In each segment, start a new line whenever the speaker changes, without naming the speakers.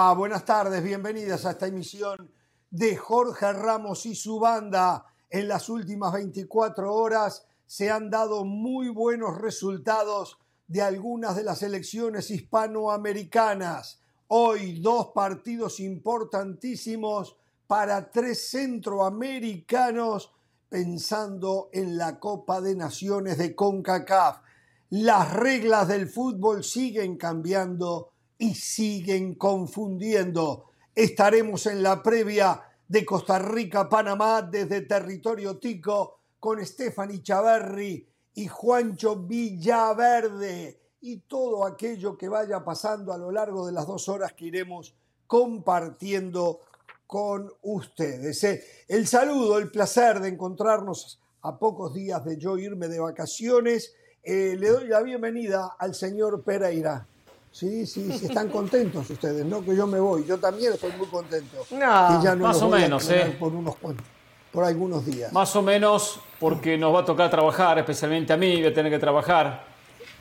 Ah, buenas tardes, bienvenidas a esta emisión de Jorge Ramos y su banda. En las últimas 24 horas se han dado muy buenos resultados de algunas de las elecciones hispanoamericanas. Hoy dos partidos importantísimos para tres centroamericanos pensando en la Copa de Naciones de CONCACAF. Las reglas del fútbol siguen cambiando y siguen confundiendo. Estaremos en la previa de Costa Rica-Panamá desde territorio tico con Stephanie Chaverri y Juancho Villaverde y todo aquello que vaya pasando a lo largo de las dos horas que iremos compartiendo con ustedes. ¿eh? El saludo, el placer de encontrarnos a pocos días de yo irme de vacaciones. Eh, le doy la bienvenida al señor Pereira. Sí, sí, sí, están contentos ustedes, ¿no? Que yo me voy. Yo también estoy muy contento.
No,
ya no
más o menos, ¿eh?
Por unos cuantos, por algunos días.
Más o menos porque nos va a tocar trabajar, especialmente a mí, voy a tener que trabajar.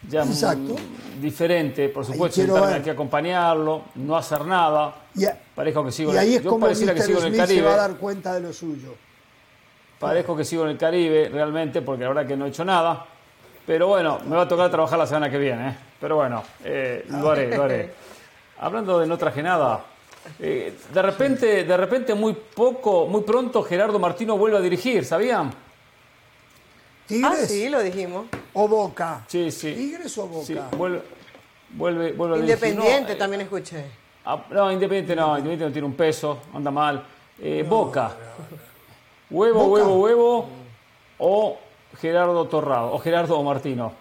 Ya mm,
Exacto.
diferente, por supuesto, aquí a acompañarlo, no hacer nada.
Y, a-
Parezco que sigo
y
en
ahí
el,
es
yo
como
pareciera que sigo en el
Smith se
Caribe.
va a dar cuenta de lo suyo.
Parezco que sigo en el Caribe realmente, porque la verdad que no he hecho nada. Pero bueno, me va a tocar trabajar la semana que viene. ¿eh? Pero bueno, eh, lo haré, lo haré. Hablando de no traje nada, eh, de repente, de repente muy poco, muy pronto Gerardo Martino vuelve a dirigir, ¿sabían?
¿Tigres
Ah, sí, lo dijimos.
o Boca?
Sí, sí.
¿Tigres o Boca?
Sí, vuelve, vuelve, vuelve a dirigir.
Independiente
No, eh,
también escuché.
ah, no, Independiente no, Independiente no tiene un peso, anda mal. Eh, Boca. Huevo,
Boca.
huevo, huevo. O Gerardo Torrado, o Gerardo Martino.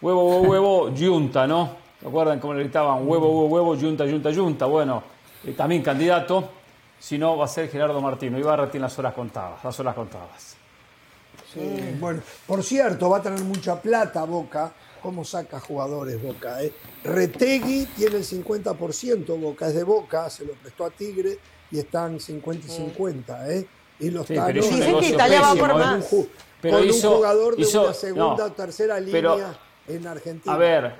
Huevo, huevo, huevo, yunta, ¿no? ¿Se acuerdan cómo le gritaban? Huevo, huevo, huevo, yunta, yunta, yunta. Bueno, eh, también candidato. Si no, va a ser Gerardo Martino. Ibarra tiene las horas contadas, las horas contadas.
Sí, Bueno, por cierto, va a tener mucha plata Boca. ¿Cómo saca jugadores Boca? eh? Retegui tiene el 50%, Boca es de Boca, se lo prestó a Tigre y están 50 y 50. ¿eh? Y los
Sí, pero un negocio pésimo,
por
¿eh?
más.
Pero
con
hizo-
un jugador de
hizo-
una segunda
no,
o tercera línea
pero-
en Argentina.
A ver,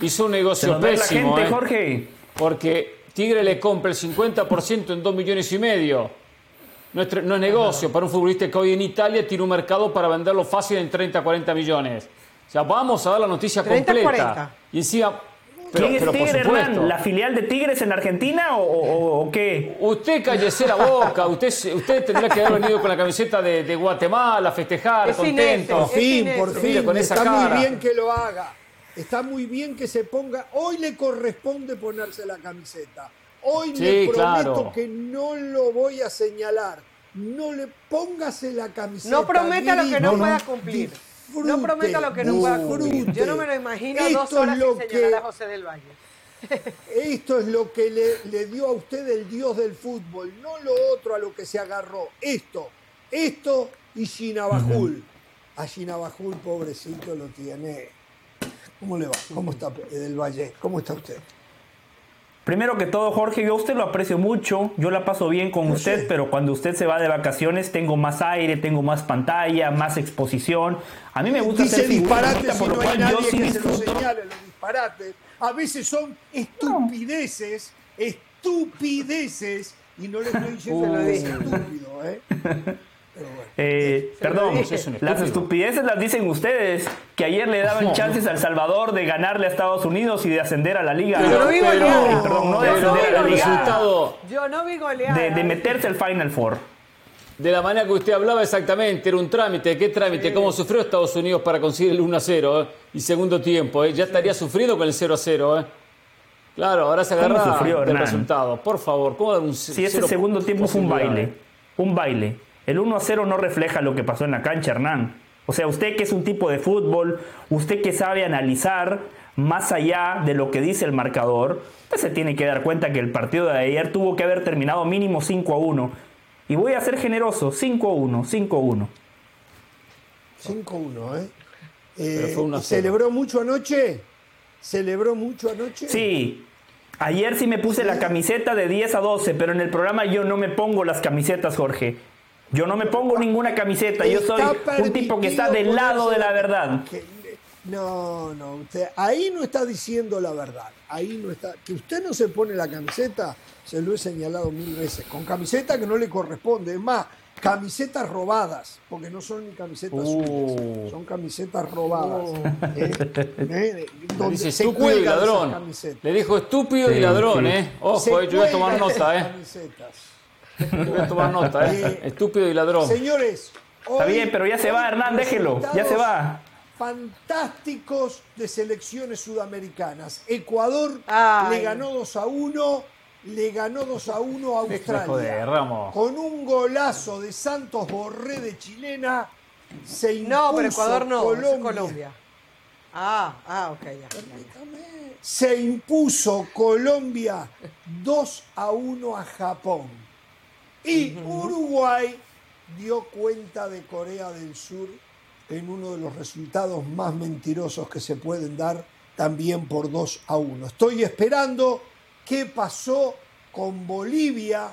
hizo un negocio
va la
pésimo,
gente,
¿eh?
Jorge.
Porque Tigre le compra el 50% en 2 millones y medio. No es, no es negocio para un futbolista que hoy en Italia tiene un mercado para venderlo fácil en 30, 40 millones. O sea, vamos a dar la noticia
30,
completa.
40.
Y encima, pero,
¿Quién es
pero
Tigre. Hernán? ¿La filial de Tigres en Argentina o, o- o qué?
Usted cállese la boca, usted, se- usted tendrá que haber venido con la camiseta de, de Guatemala a festejar,
Es
contento.
Por fin, por fin,
con esa
está
cara.
muy bien que lo haga. Está muy bien que se ponga. Hoy le corresponde ponerse la camiseta. Hoy
Sí,
le prometo
claro.
que no lo voy a señalar. No le póngase la camiseta.
No prometa lo que no pueda cumplir.
Disfrute,
No prometa lo que no pueda cumplir. Yo no me lo imagino
Esto
dos
es
horas
lo
sin
que-
a José del Valle.
Esto es lo que le, le dio a usted el dios del fútbol, no lo otro a lo que se agarró. Esto, esto y Shinabajul. A Shinabajul, pobrecito, lo tiene. ¿Cómo le va? ¿Cómo está eh, del Valle? ¿Cómo está usted?
Primero que todo, Jorge, yo a usted lo aprecio mucho, yo la paso bien con usted, pero cuando usted se va de vacaciones tengo más aire, tengo más pantalla, más exposición. A mí me gusta
Dice
hacer figurita,
disparates si
por lo
no hay
cual yo sí disfruto.
señale los disparates. A veces son estupideces, estupideces, y no le estoy diciendo es
dije.
estúpido, ¿eh? Pero bueno.
Eh, perdón, las estupideces las dicen ustedes, que ayer le daban chances a El Salvador de ganarle a Estados Unidos y de ascender a la liga.
Yo no vi goleada.
Ay, perdón, no de ascender a la
el
liga,
goleada.
resultado
Yo no vi goleada.
de, de meterse al Final Four.
de la manera que usted hablaba exactamente, era un trámite. ¿Qué trámite? ¿Cómo sufrió Estados Unidos para conseguir el 1 a 0 eh? y segundo tiempo? eh? Ya estaría sufrido con el 0 a 0. eh. Claro, ahora se
¿Cómo
agarra
sufrió,
del
Hernán?
resultado. Por favor, ¿cómo dar un
Si ese segundo tiempo fue un baile, un baile. El 1 a 0 no refleja lo que pasó en la cancha, Hernán. O sea, usted que es un tipo de fútbol, usted que sabe analizar más allá de lo que dice el marcador, usted se tiene que dar cuenta que el partido de ayer tuvo que haber terminado mínimo 5 a 1. Y voy a ser generoso, 5 a 1, 5 a 1.
5-1, ¿eh?
Pero
Eh,
fue 1 a 0.
¿Celebró mucho anoche? ¿Celebró mucho anoche?
Sí, ayer sí me puse la camiseta de 10 a 12, pero en el programa yo no me pongo las camisetas, Jorge. Yo no me pongo ninguna camiseta, yo soy un tipo que está del lado de la verdad.
que- No, no, usted ahí no está diciendo la verdad. Ahí no está. Que usted no se pone la camiseta, se lo he señalado mil veces. Con camiseta que no le corresponde. Es más, camisetas robadas, porque no son ni camisetas
Uh.
suyas, son camisetas robadas. ¿eh? ¿Eh? Donde
dice
se
estúpido y ladrón. Le dijo estúpido y ladrón,
sí.
¿eh? Ojo, eh, yo voy a tomar nota, ¿eh?
camisetas.
Voy a tomar nota, ¿eh?
Eh,
Estúpido y ladrón.
Señores,
Está
hoy-
bien, pero ya se va, Hernán, déjelo. Ya se va.
Fantásticos de selecciones sudamericanas. Ecuador
Ay.
le ganó 2 a 1, le ganó 2 a 1 a Australia.
joder, Ramos.
Con un golazo de Santos Borré de chilena se impuso
No, pero Ecuador no,
Colombia.
Colombia. Ah, ah, ok, ya. ya, ya.
Se impuso Colombia 2 a 1 a Japón. Y Uruguay dio cuenta de Corea del Sur en uno de los resultados más mentirosos que se pueden dar, también por 2 a 1. Estoy esperando qué pasó con Bolivia,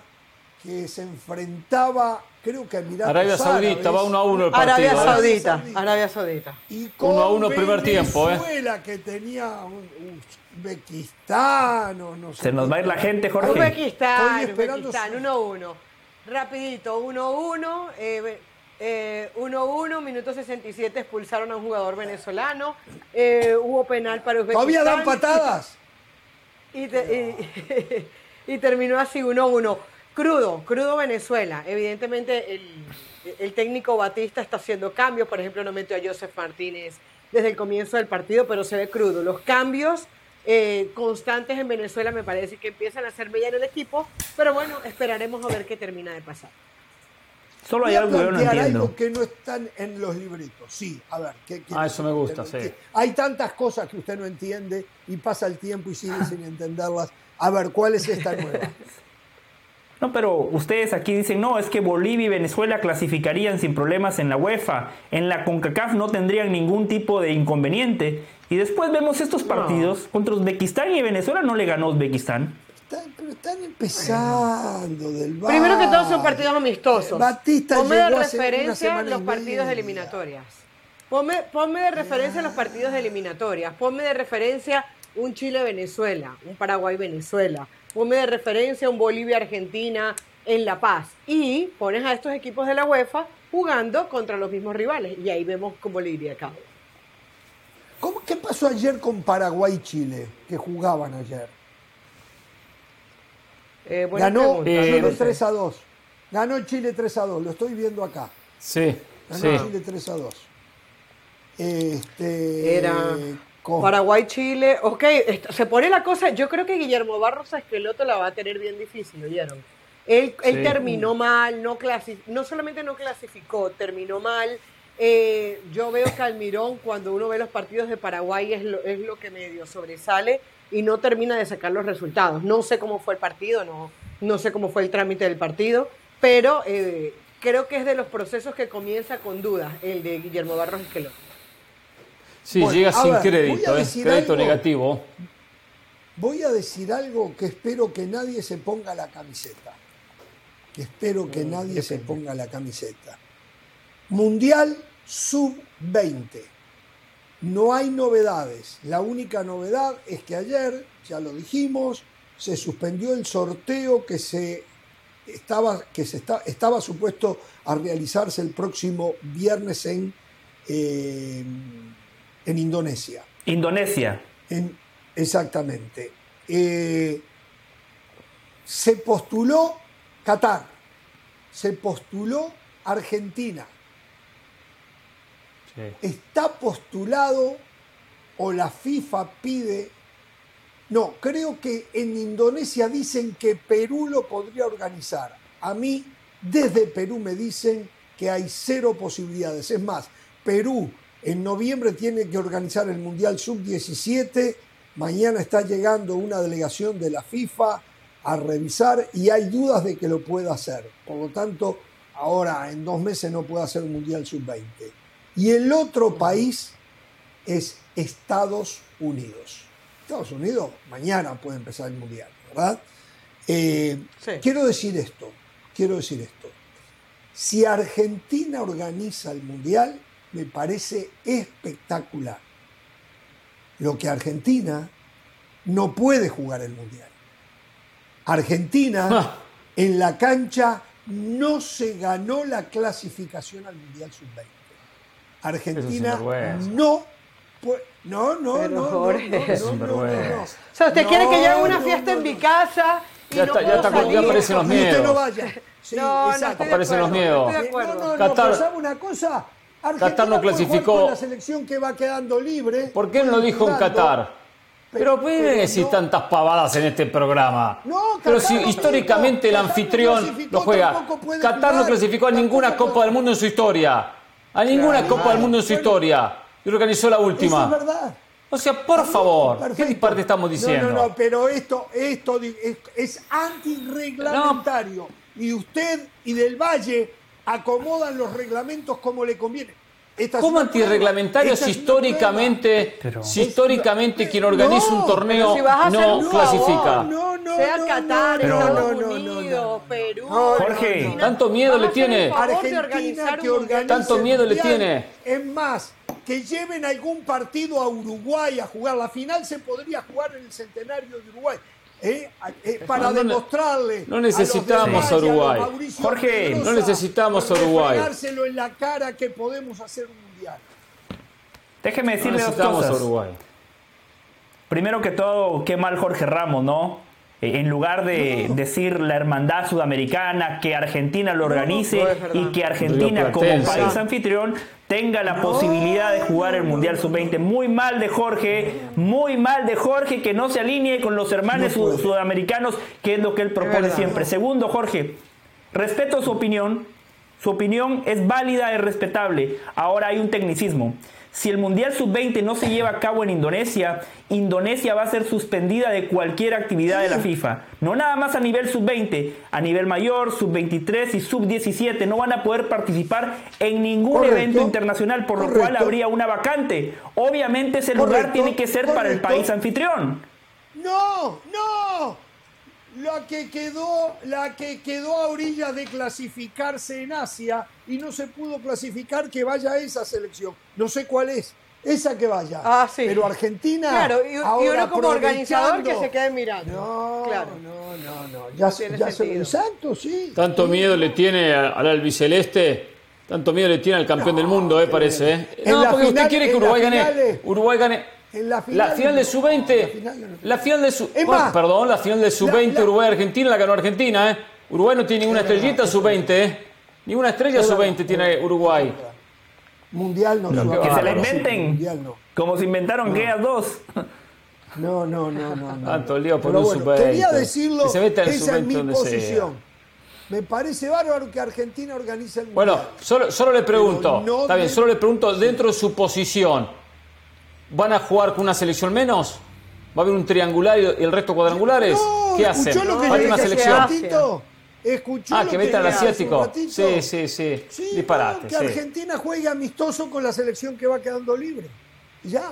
que se enfrentaba, creo que a Emiratos
Arabia Saudita,
Árabes.
va uno a uno el partido.
Arabia
¿eh?
Saudita,
Saudita.
Arabia Saudita.
Y con
Uno a uno primer tiempo, ¿eh?
Venezuela, que tenía un Uzbekistán o no sé.
Se nos va a ir la gente, Jorge.
Uzbekistán, Uzbekistán,
su-
1-1. Rapidito, 1-1. eh, eh, 1-1, minuto 67, expulsaron a un jugador venezolano. eh, hubo penal para Uzbekistán.
¿Todavía dan patadas?
Y, te- y- y terminó así 1-1. Crudo, crudo Venezuela. Evidentemente el, el técnico Batista está haciendo cambios. Por ejemplo, no metió a Joseph Martínez desde el comienzo del partido, pero se ve crudo. Los cambios eh, constantes en Venezuela me parece que empiezan a hacer mella en el equipo. Pero bueno, esperaremos a ver qué termina de pasar.
Solo hay
a
algo que no entiendo.
algo que no están en los libritos. Sí, a ver. ¿qué quiere
Ah, eso me gusta,
no
sí.
Hay tantas cosas que usted no entiende y pasa el tiempo y sigue sin entenderlas. A ver, ¿cuál es esta nueva?
No, pero ustedes aquí dicen, no, es que Bolivia y Venezuela clasificarían sin problemas en la UEFA. En la CONCACAF no tendrían ningún tipo de inconveniente. Y después vemos estos partidos contra Uzbekistán y Venezuela no le ganó Uzbekistán.
Están, pero están empezando del
Primero que todo son partidos amistosos.
Batista
Ponme de referencia los partidos de eliminatorias. Ponme, ponme de referencia los partidos de eliminatorias. Ponme de referencia un Chile-Venezuela, un Paraguay-Venezuela. Ponme de referencia un Bolivia-Argentina en La Paz. Y pones a estos equipos de la UEFA jugando contra los mismos rivales. Y ahí vemos cómo le iría a cabo.
¿Cómo, ¿Qué pasó ayer con Paraguay y Chile? Que jugaban ayer.
Eh,
Ganó
pregunta,
Eh,
Chile
no lo sé.
3 a 2. Ganó Chile 3 a 2. Lo estoy viendo acá.
Sí,
Ganó
sí.
Chile 3 a 2. Este,
Era
con-
Paraguay-Chile. Ok, se pone la cosa. Yo creo que Guillermo Barros Esqueloto la va a tener bien difícil, ¿oyeron? Él, él
Sí.
terminó mal, no, clasi- no solamente no clasificó, terminó mal. Eh, yo veo que Almirón, cuando uno ve los partidos de Paraguay, es lo, es lo que medio sobresale y no termina de sacar los resultados. No sé cómo fue el partido, no, no sé cómo fue el trámite del partido, pero eh, creo que es de los procesos que comienza con dudas el de Guillermo Barros Esqueloto.
Sí,
Bueno,
llega sin
ver,
crédito, ¿eh?
decir
Crédito
algo.
negativo.
Voy a decir algo que espero que nadie se ponga la camiseta. Que espero
Mm,
que nadie se ponga la camiseta. Mundial sub-20. No hay novedades. La única novedad es que ayer, ya lo dijimos, se suspendió el sorteo que se estaba, que se está- estaba supuesto a realizarse el próximo viernes en, eh, en Indonesia.
Indonesia.
En- exactamente. Eh, se postuló Qatar, se postuló Argentina, Está postulado o la FIFA pide, no, creo que en Indonesia dicen que Perú lo podría organizar. A mí, desde Perú me dicen que hay cero posibilidades. Es más, Perú en noviembre tiene que organizar el Mundial Sub-17, mañana está llegando una delegación de la FIFA a revisar y hay dudas de que lo pueda hacer. Por lo tanto, ahora en dos meses no puede hacer un Mundial Sub-20. Y el otro país es Estados Unidos. Estados Unidos mañana puede empezar el Mundial, ¿verdad? Eh,
Sí.
Quiero decir esto, quiero decir esto. Si Argentina organiza el Mundial, me parece espectacular. lo que Argentina no puede jugar el Mundial. Argentina
Ah.
en la cancha no se ganó la clasificación al Mundial Sub-20. Argentina no. No, no,
Pero,
no, no,
Jorge.
no, no,
Es
no, no,
sinvergüenza.
no.
O sea, usted quiere que yo haga una
No,
fiesta
no,
en mi
no.
casa y
Ya
no
está- ya
puedo
está- ya
salir?
aparecen los
Y usted
miedos.
no vaya. Sí,
no, no
exacto.
Aparecen los miedos.
No, no, no,
Qatar-
pero ¿sabe una cosa? Argentina
Qatar no clasificó.
con la selección que va quedando libre.
¿Por qué no dijo en. Qatar? Pero
pero
¿por qué decir
no.
tantas pavadas en este programa?
No,
Pero
Qatar
si
no
históricamente el
clasificó,
anfitrión
clasificó,
lo juega. Qatar no clasificó a ninguna Copa del Mundo en su historia. A ninguna
Claro,
Copa del Mundo en su
bueno.
historia. Y organizó la
Eso
última.
es verdad.
O sea, por favor, ¿qué disparate estamos diciendo?
No, no, no, pero esto, esto es, es antirreglamentario. Y usted y Del Valle acomodan los reglamentos como le conviene.
¿Cómo antirreglamentario si históricamente,
Pero-
si históricamente quien organiza
No,
un torneo
pero si vas a hacer
no clasifica?
No, no,
sea
no,
Qatar,
no,
Estados
no, no, no,
Unidos,
no.
Perú,
No,
Jorge,
Argentina,
tanto miedo le tiene.
Argentina
organizar
que organiza
Tanto miedo le tiene.
Es más, que lleven algún partido a Uruguay a jugar. La final se podría jugar en el centenario de Uruguay. ¿Eh? Eh, para
No, no,
demostrarle.
no necesitamos
a,
Uruguay.
a
Jorge,
Pedrosa,
no necesitamos Uruguay.
refregárselo en la cara que podemos hacer un mundial.
Déjeme
No
decirle dos
necesitamos a
cosas.
Uruguay.
Primero que todo, qué mal Jorge Ramos, ¿no? Eh, En lugar de decir la hermandad sudamericana, que Argentina lo organice
no
y que Argentina como país anfitrión tenga la posibilidad de jugar el Mundial Sub-20. Muy mal de Jorge, muy mal de Jorge que no se alinee con los hermanos sud- sudamericanos, que es lo que él propone siempre. Segundo, Jorge, respeto su opinión, su opinión es válida y respetable. Ahora hay un tecnicismo. Si el Mundial Sub-20 no se lleva a cabo en Indonesia, Indonesia va a ser suspendida de cualquier actividad de la FIFA. No nada más a nivel Sub-20, a nivel mayor, Sub-23 y Sub-17 no van a poder participar en ningún
Correcto.
evento internacional, por lo cual habría una vacante. Obviamente ese lugar
Correcto.
tiene que ser para el país anfitrión.
No, no. La que quedó, la que quedó a orillas de clasificarse en Asia y no se pudo clasificar, que vaya a esa selección. No sé cuál es. Esa que vaya.
Ah, sí.
Pero Argentina.
Claro, y, y
ahora
uno como organizador que se quede mirando.
No,
claro.
no, no, no. Ya, se-
Tiene
ya se- exacto, sí.
Tanto
Sí.
miedo le tiene al albiceleste, tanto miedo le tiene al campeón del mundo, eh, parece. Eh. No, porque usted quiere que Uruguay gane.
finales-
Uruguay gane.
En la
La
final-
de
la
sub-20.
final no.
La final de su
Es
bueno,
más,
perdón, la final de sub-20
la-
Uruguay-Argentina la ganó Argentina, ¿eh? Uruguay no tiene ninguna estrellita
es
sub-20, ¿eh? Ninguna estrella
Es verdad,
sub-20 tiene Uruguay.
Mundial no.
Que
Que se la inventen.
Mundial no.
Como se inventaron dos.
No, no, no, no. no.
Tanto lío por
Pero
un
bueno,
sub-20.
Quería decirlo,
Que se meta
esa es
sub-20
mi
donde
posición.
sea.
Me parece bárbaro que Argentina organice el Mundial.
Bueno, solo, solo le pregunto,
no
está bien,
de-
solo le pregunto, dentro de su posición, ¿van a jugar con una selección menos? ¿Va a haber un triangular y el resto cuadrangulares?
No,
¿Qué hacen?
¿escuchó lo que
¿Falta
le
una
hace
selección?
ratito? ¿Escuchó
Ah,
lo
que meta al asiático. Sí, sí, sí.
Sí,
Disparate.
no, que
sí.
Argentina juegue amistoso con la selección que va quedando libre. Ya.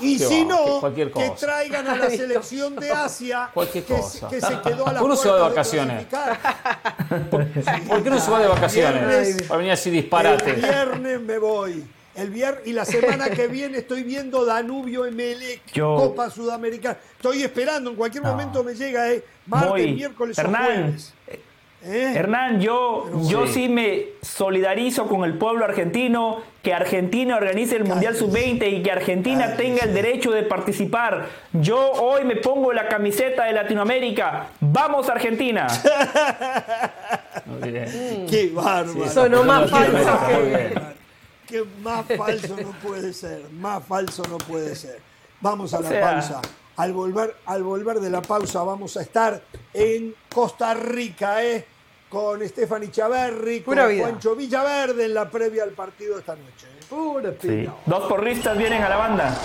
Y
Qué
si
va,
no,
que
que traigan a la selección de Asia
Cualquier
que,
cosa.
que se quedó a la
Uno se va de vacaciones. ¿Por qué no se va de vacaciones?
Viernes.
Para venir así
El
disparate.
viernes me voy. El viernes y la semana que viene estoy viendo Danubio Emelec,
Yo-
Copa Sudamericana. Estoy esperando, en cualquier momento me llega, eh, martes, miércoles o
Hernán,
jueves. ¿Eh?
Hernán, yo, yo sí. me solidarizo con el pueblo argentino, que Argentina organice el Mundial
Cállese.
Sub-20 y que Argentina
Cállese.
tenga el derecho de participar. Yo hoy me pongo la camiseta de Latinoamérica. ¡Vamos Argentina!
Muy bien.
Qué bárbaro.
Sonó más falso que...
Qué más falso no puede ser. Más falso no puede ser. Vamos a
O
la
sea-
pausa. Al volver, al volver de la pausa vamos a estar en Costa Rica, ¿eh? Con Stephanie Chaverri, con
vida.
Juancho Villaverde en la previa al partido de esta noche. ¿eh?
Pura
Sí. Dos porristas vienen a la banda.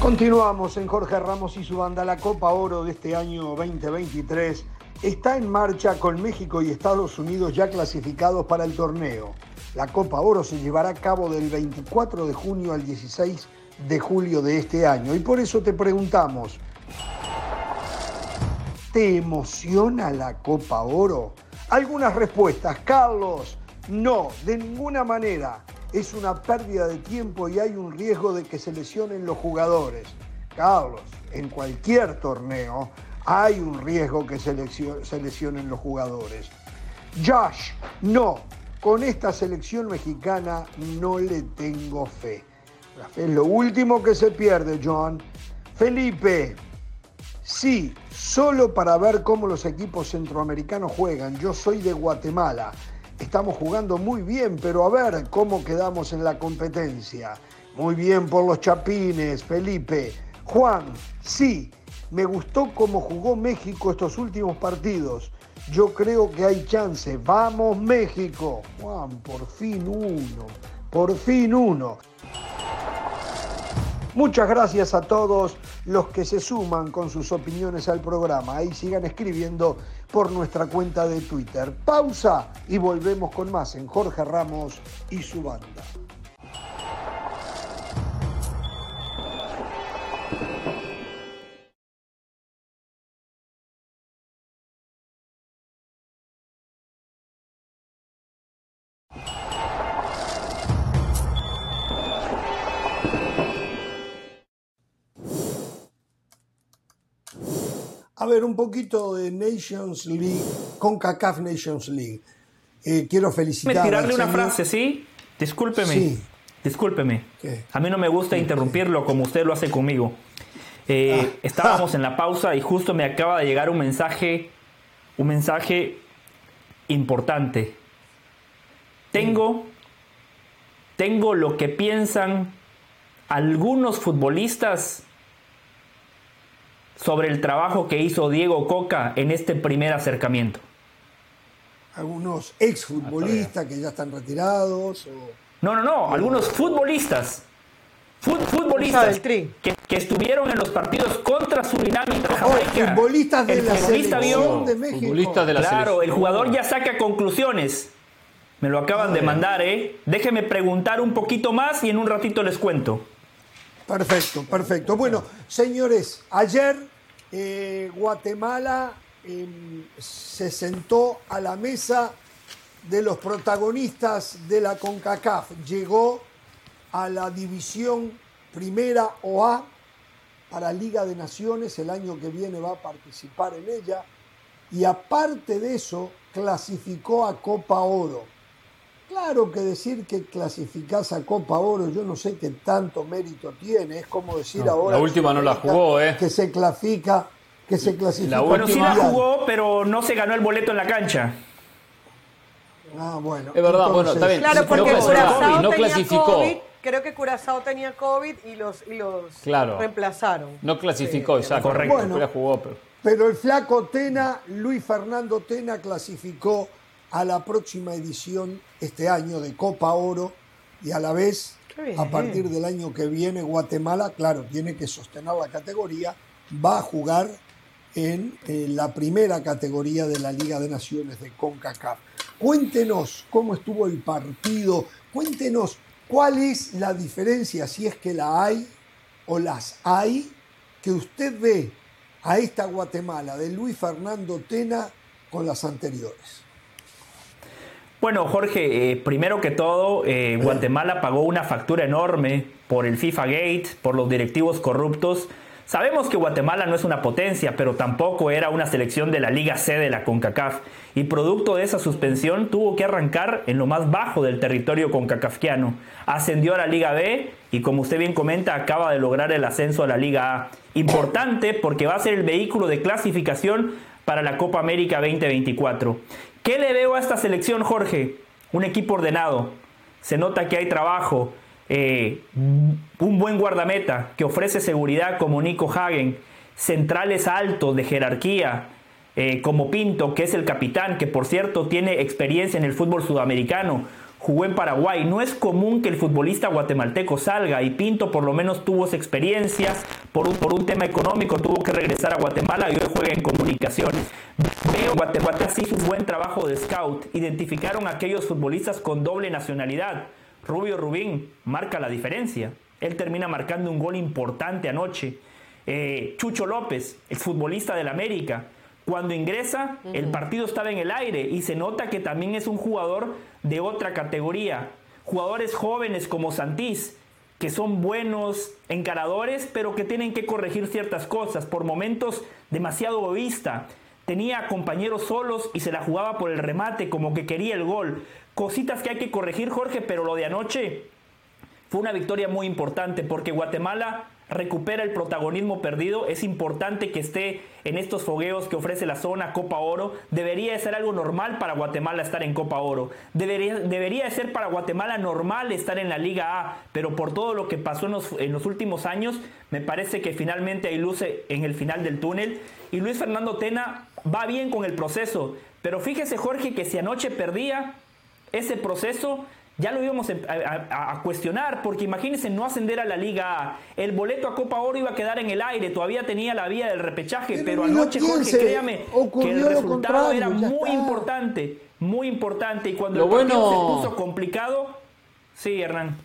Continuamos en Jorge Ramos y su banda. La Copa Oro de este año 2023 está en marcha con México y Estados Unidos ya clasificados para el torneo. La Copa Oro se llevará a cabo del 24 de junio al 16 de julio de este año. Y por eso te preguntamos, ¿te emociona la Copa Oro? Algunas respuestas. Carlos, no, de ninguna manera es una pérdida de tiempo y hay un riesgo de que se lesionen los jugadores. Carlos, en cualquier torneo hay un riesgo que se, lesionen los jugadores. Josh, no, con esta selección mexicana no le tengo fe. La fe es lo último que se pierde, John. Felipe, sí, solo para ver cómo los equipos centroamericanos juegan. Yo soy de Guatemala estamos jugando muy bien, pero a ver cómo quedamos en la competencia. Muy bien por los chapines, Felipe. Juan, sí, me gustó cómo jugó México estos últimos partidos. Yo creo que hay chance. Vamos México. Juan, por fin uno. Por fin uno. Muchas gracias a todos los que se suman con sus opiniones al programa. Ahí sigan escribiendo por nuestra cuenta de Twitter. Pausa y volvemos con más en Jorge Ramos y su banda. Ver, un poquito de Nations League, con CACAF Nations League. Eh, quiero felicitar.
tirarle una frase, ¿sí? Discúlpeme. Sí. Discúlpeme. A mí no me gusta interrumpirlo como usted lo hace conmigo. Eh, ah. estábamos en la pausa y justo me acaba de llegar un mensaje, un mensaje importante. Tengo, tengo lo que piensan algunos futbolistas sobre el trabajo que hizo Diego Coca en este primer acercamiento?
Algunos exfutbolistas que ya están retirados.
No, no, no, algunos futbolistas. futbolistas que, que, estuvieron en los partidos contra Surinam y
Jamaica. futbolistas de la selección de México.
Futbolistas de la claro, el jugador ya saca conclusiones. Me lo acaban de mandar, ¿eh? Déjeme preguntar un poquito más y en un ratito les cuento.
Perfecto, perfecto. Bueno, señores, ayer eh, Guatemala em, se sentó a la mesa de los protagonistas de la CONCACAF. Llegó a la división primera OA para Liga de Naciones. El año que viene va a participar en ella. Y aparte de eso, clasificó a Copa Oro. Claro que decir que clasificás a Copa Oro, yo no sé qué tanto mérito tiene, es como decir ahora.
La última no la jugó, ¿eh?
Que se clasifica, que se clasifica. La
bueno, sí la jugó, pero no se ganó el boleto en la cancha.
Ah, bueno.
Es verdad, bueno, está bien.
Claro, porque no, Curazao no clasificó. COVID, creo que Curazao tenía COVID y los, y los reemplazaron.
No clasificó, exacto. Correcto. Bueno, jugó,
pero... pero el flaco Tena, Luis Fernando Tena, clasificó a la próxima edición este año de Copa Oro y a la vez, a partir del año que viene, Guatemala, claro, tiene que sostener la categoría, va a jugar en, eh, la primera categoría de la Liga de Naciones de CONCACAF. Cuéntenos cómo estuvo el partido, cuéntenos cuál es la diferencia, si es que la hay o las hay, que usted ve a esta Guatemala de Luis Fernando Tena con las anteriores.
Bueno, Jorge, eh, primero que todo, eh, Guatemala pagó una factura enorme por el FIFA Gate, por los directivos corruptos. Sabemos que Guatemala no es una potencia, pero tampoco era una selección de la Liga C de la CONCACAF. Y producto de esa suspensión tuvo que arrancar en lo más bajo del territorio concacafquiano. Ascendió a la Liga B y como usted bien comenta, acaba de lograr el ascenso a la Liga A. Importante porque va a ser el vehículo de clasificación para la Copa América 2024. ¿Qué le veo a esta selección, Jorge? Un equipo ordenado. Se nota que hay trabajo. Eh, un buen guardameta que ofrece seguridad como Nico Hagen. Centrales altos de jerarquía. Eh, como Pinto, que es el capitán, que por cierto tiene experiencia en el fútbol sudamericano. Jugó en Paraguay. No es común que el futbolista guatemalteco salga y Pinto por lo menos tuvo experiencias, por un, por un tema económico tuvo que regresar a Guatemala y hoy juega en comunicaciones. Veo Guatemala hizo un buen trabajo de scout, identificaron a aquellos futbolistas con doble nacionalidad. Rubio Rubín marca la diferencia. Él termina marcando un gol importante anoche. Eh, Chucho López, el futbolista del América, cuando ingresa, el partido estaba en el aire y se nota que también es un jugador de otra categoría. Jugadores jóvenes como Santís, que son buenos encaradores, pero que tienen que corregir ciertas cosas, por momentos demasiado egoísta. Tenía compañeros solos y se la jugaba por el remate, como que quería el gol. Cositas que hay que corregir, Jorge, pero lo de anoche fue una victoria muy importante porque Guatemala recupera el protagonismo perdido. Es importante que esté en estos fogueos que ofrece la zona Copa Oro. Debería de ser algo normal para Guatemala estar en Copa Oro. Debería, debería de ser para Guatemala normal estar en la Liga A. Pero por todo lo que pasó en los, en los últimos años, me parece que finalmente hay luce en el final del túnel. Y Luis Fernando Tena va bien con el proceso. Pero fíjese Jorge que si anoche perdía ese proceso ya lo íbamos a, cuestionar, porque imagínense no ascender a la Liga A. El boleto a Copa Oro iba a quedar en el aire, todavía tenía la vía del repechaje, pero, anoche, Jorge, créame que el resultado era muy importante, muy importante. Y cuando el partido se puso complicado, sí, Hernán.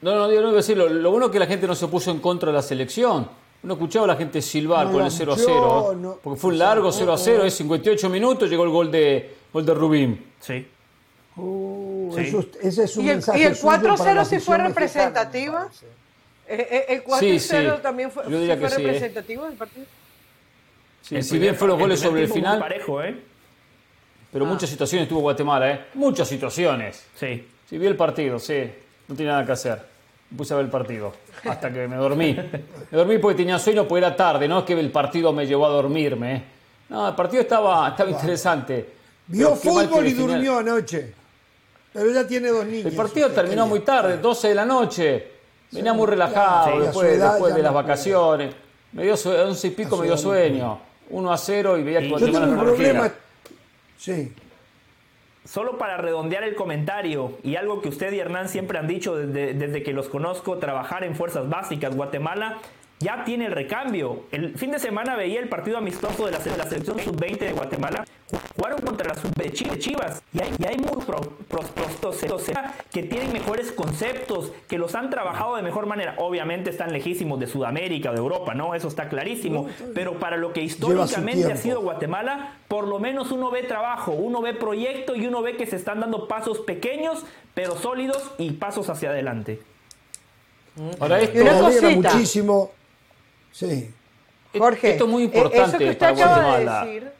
No, no, yo no iba a decirlo. Lo bueno es que la gente no se puso en contra de la selección. Uno escuchaba a la gente silbar por el 0 a 0, porque fue un largo 0 a 0, es 58 minutos, llegó el gol de, gol de Rubín.
Sí.
Uh, ese es un
¿Y el,
mensaje
¿Y el 4-0
sí
fue representativa? Eh, eh, ¿El 4-0 también fue,
Yo diría
fue
que sí,
representativo del partido?
Sí, si bien fueron goles sobre el final,
parejo, ¿eh?
pero muchas situaciones tuvo Guatemala, ¿eh? Muchas situaciones.
Sí.
Sí, vi el partido, sí. No tenía nada que hacer. Me puse a ver el partido. Hasta que me dormí. Me dormí porque tenía sueño, porque era tarde. No es que el partido me llevó a dormirme. ¿eh? No, el partido estaba, estaba interesante.
Vio fútbol y durmió anoche. Pero ya tiene dos niños.
El partido terminó muy tarde, 12 de la noche. Venía muy relajado
Sí,
después,
edad
después
ya
de
no
las
puede.
vacaciones. Me dio sue- 11 y pico, me dio sueño. 1 a 0 y veía que
Yo
Guatemala
tengo un
no
problema. Sí.
Solo para redondear el comentario y algo que usted y Hernán siempre han dicho desde, desde que los conozco, trabajar en fuerzas básicas. Guatemala ya tiene el recambio. El fin de semana veía el partido amistoso de la, de la selección sub-20 de Guatemala. Jugaron contra la sub de Chi- de Chivas y hay, y hay muy pro, pros- prostos, o sea, que tienen mejores conceptos, que los han trabajado de mejor manera. Obviamente están lejísimos de Sudamérica, de Europa, ¿no? Eso está clarísimo. Pero para lo que históricamente ha sido Guatemala, por lo menos uno ve trabajo, uno ve proyecto y uno ve que se están dando pasos pequeños, pero sólidos y pasos hacia adelante.
Ahora esto,
una cosita.
muchísimo. Sí.
Jorge,
esto es muy
eh,
importante
eso que usted
para
acaba de decir.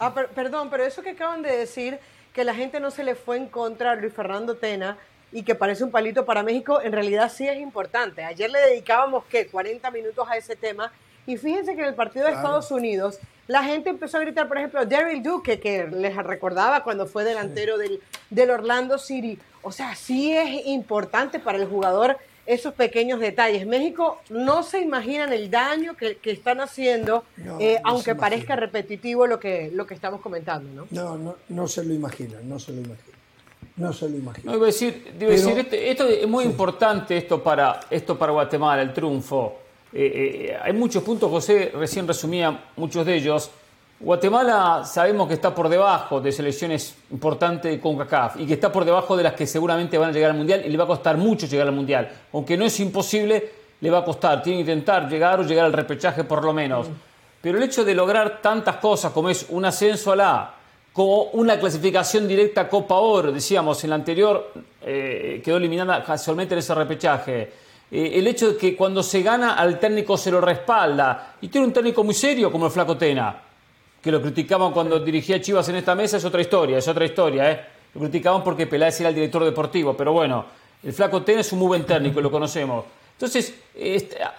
Ah, per- perdón, pero eso que acaban de decir, que la gente no se le fue en contra a Luis Fernando Tena y que parece un palito para México, en realidad sí es importante. Ayer le dedicábamos, ¿qué? 40 minutos a ese tema. Y fíjense que en el partido de Estados Unidos, la gente empezó a gritar, por ejemplo, Daryl Duque, que les recordaba cuando fue delantero del, del Orlando City. O sea, sí es importante para el jugador esos pequeños detalles. México no se imaginan el daño que, que están haciendo,
No,
eh,
no
aunque parezca repetitivo lo que, lo que estamos comentando, ¿no?
No, no, no se lo imaginan, no se lo imaginan. No se lo
No,
imaginan.
iba a decir, iba a
Pero-
decir este- esto es muy importante esto para, esto para Guatemala, el triunfo. Eh, eh, hay muchos puntos, José recién resumía muchos de ellos. Guatemala sabemos que está por debajo de selecciones importantes de CONCACAF y que está por debajo de las que seguramente van a llegar al Mundial y le va a costar mucho llegar al Mundial. Aunque no es imposible, le va a costar. Tiene que intentar llegar o llegar al repechaje por lo menos. Pero el hecho de lograr tantas cosas como es un ascenso a la A, como una clasificación directa a Copa Oro, decíamos, en la anterior eh, quedó eliminada casualmente en ese repechaje. Eh, el hecho de que cuando se gana al técnico se lo respalda y tiene un técnico muy serio como el Flaco Tena, que lo criticaban cuando dirigía Chivas en esta mesa, es otra historia, es otra historia, ¿eh? Lo criticaban porque Peláez era el director deportivo, pero bueno, el Flaco Tena es un muy buen técnico, lo conocemos. Entonces,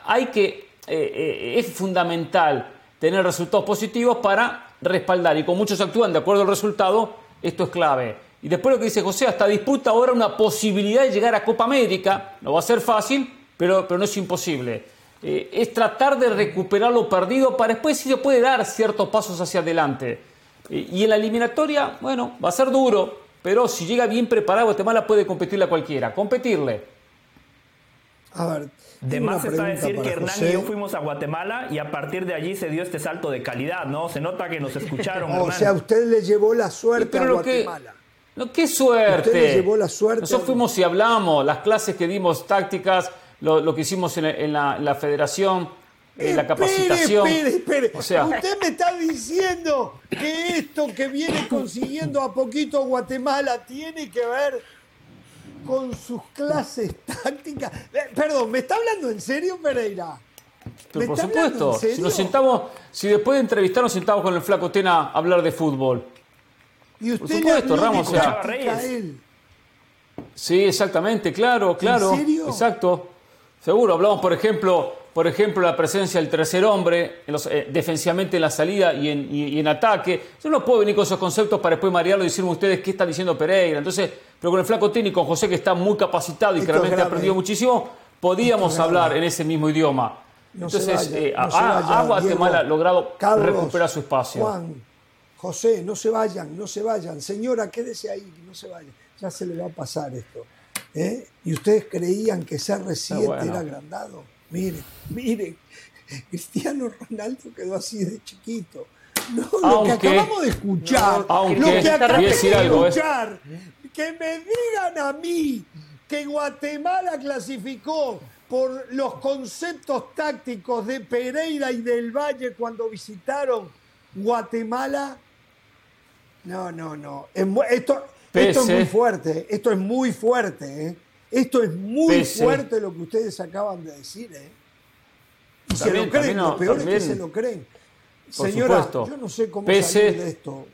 hay que, eh, eh, es fundamental tener resultados positivos para respaldar, y como muchos actúan de acuerdo al resultado, esto es clave. Y después lo que dice José, hasta disputa ahora una posibilidad de llegar a Copa América, no va a ser fácil, pero, pero no es imposible. Eh, es tratar de recuperar lo perdido para después sí se puede dar ciertos pasos hacia adelante. Eh, y en la eliminatoria, bueno, va a ser duro, pero si llega bien preparado, Guatemala puede competirle a cualquiera. Competirle.
A ver.
De más está decir que Hernán y yo fuimos a Guatemala y a partir de allí se dio este salto de calidad, ¿no? Se nota que nos escucharon.
o sea, usted le llevó la suerte a Guatemala.
no, qué suerte.
Usted le llevó la suerte.
Nosotros fuimos y hablamos, las clases que dimos tácticas, lo, que hicimos en, la, federación, en la capacitación.
Espere, espere, O sea, Usted me está diciendo que esto que viene consiguiendo a poquito Guatemala tiene que ver con sus clases tácticas. Eh, perdón, ¿me está hablando en serio, Pereira?
por supuesto, si nos sentamos, si después de entrevistar nos sentamos con el flaco Tena a hablar de fútbol.
Y usted por supuesto, Ramos,
Sí, exactamente, claro, claro. ¿En serio? Exacto. Seguro, hablamos, por ejemplo, por ejemplo, la presencia del tercer hombre eh, defensivamente en la salida y en, ataque. Yo no puedo venir con esos conceptos para después marearlo y decirme ustedes qué están diciendo Pereira. Entonces, pero con el flaco técnico, José, que está muy capacitado y que realmente ha aprendido muchísimo, podíamos hablar en ese mismo idioma. Entonces, eh, ha, Guatemala logrado recuperar su espacio.
Juan, José, no se vayan, no se vayan. Señora, quédese ahí, no se vayan. Ya se le va a pasar esto. ¿Eh? Y ustedes creían que CR7 era agrandado. Miren, miren, Cristiano Ronaldo quedó así de chiquito. No, lo que acabamos de escuchar, lo que acabamos de ¿eh? escuchar, que me digan a mí que Guatemala clasificó por los conceptos tácticos de Pereira y del Valle cuando visitaron Guatemala. No, no, no. Esto, esto es muy fuerte, esto es muy fuerte. ¿eh? Esto es muy fuerte lo que ustedes acaban de decir. ¿eh? Y se lo creen, lo peor es que se lo creen. Señora, yo no sé cómo salir de esto.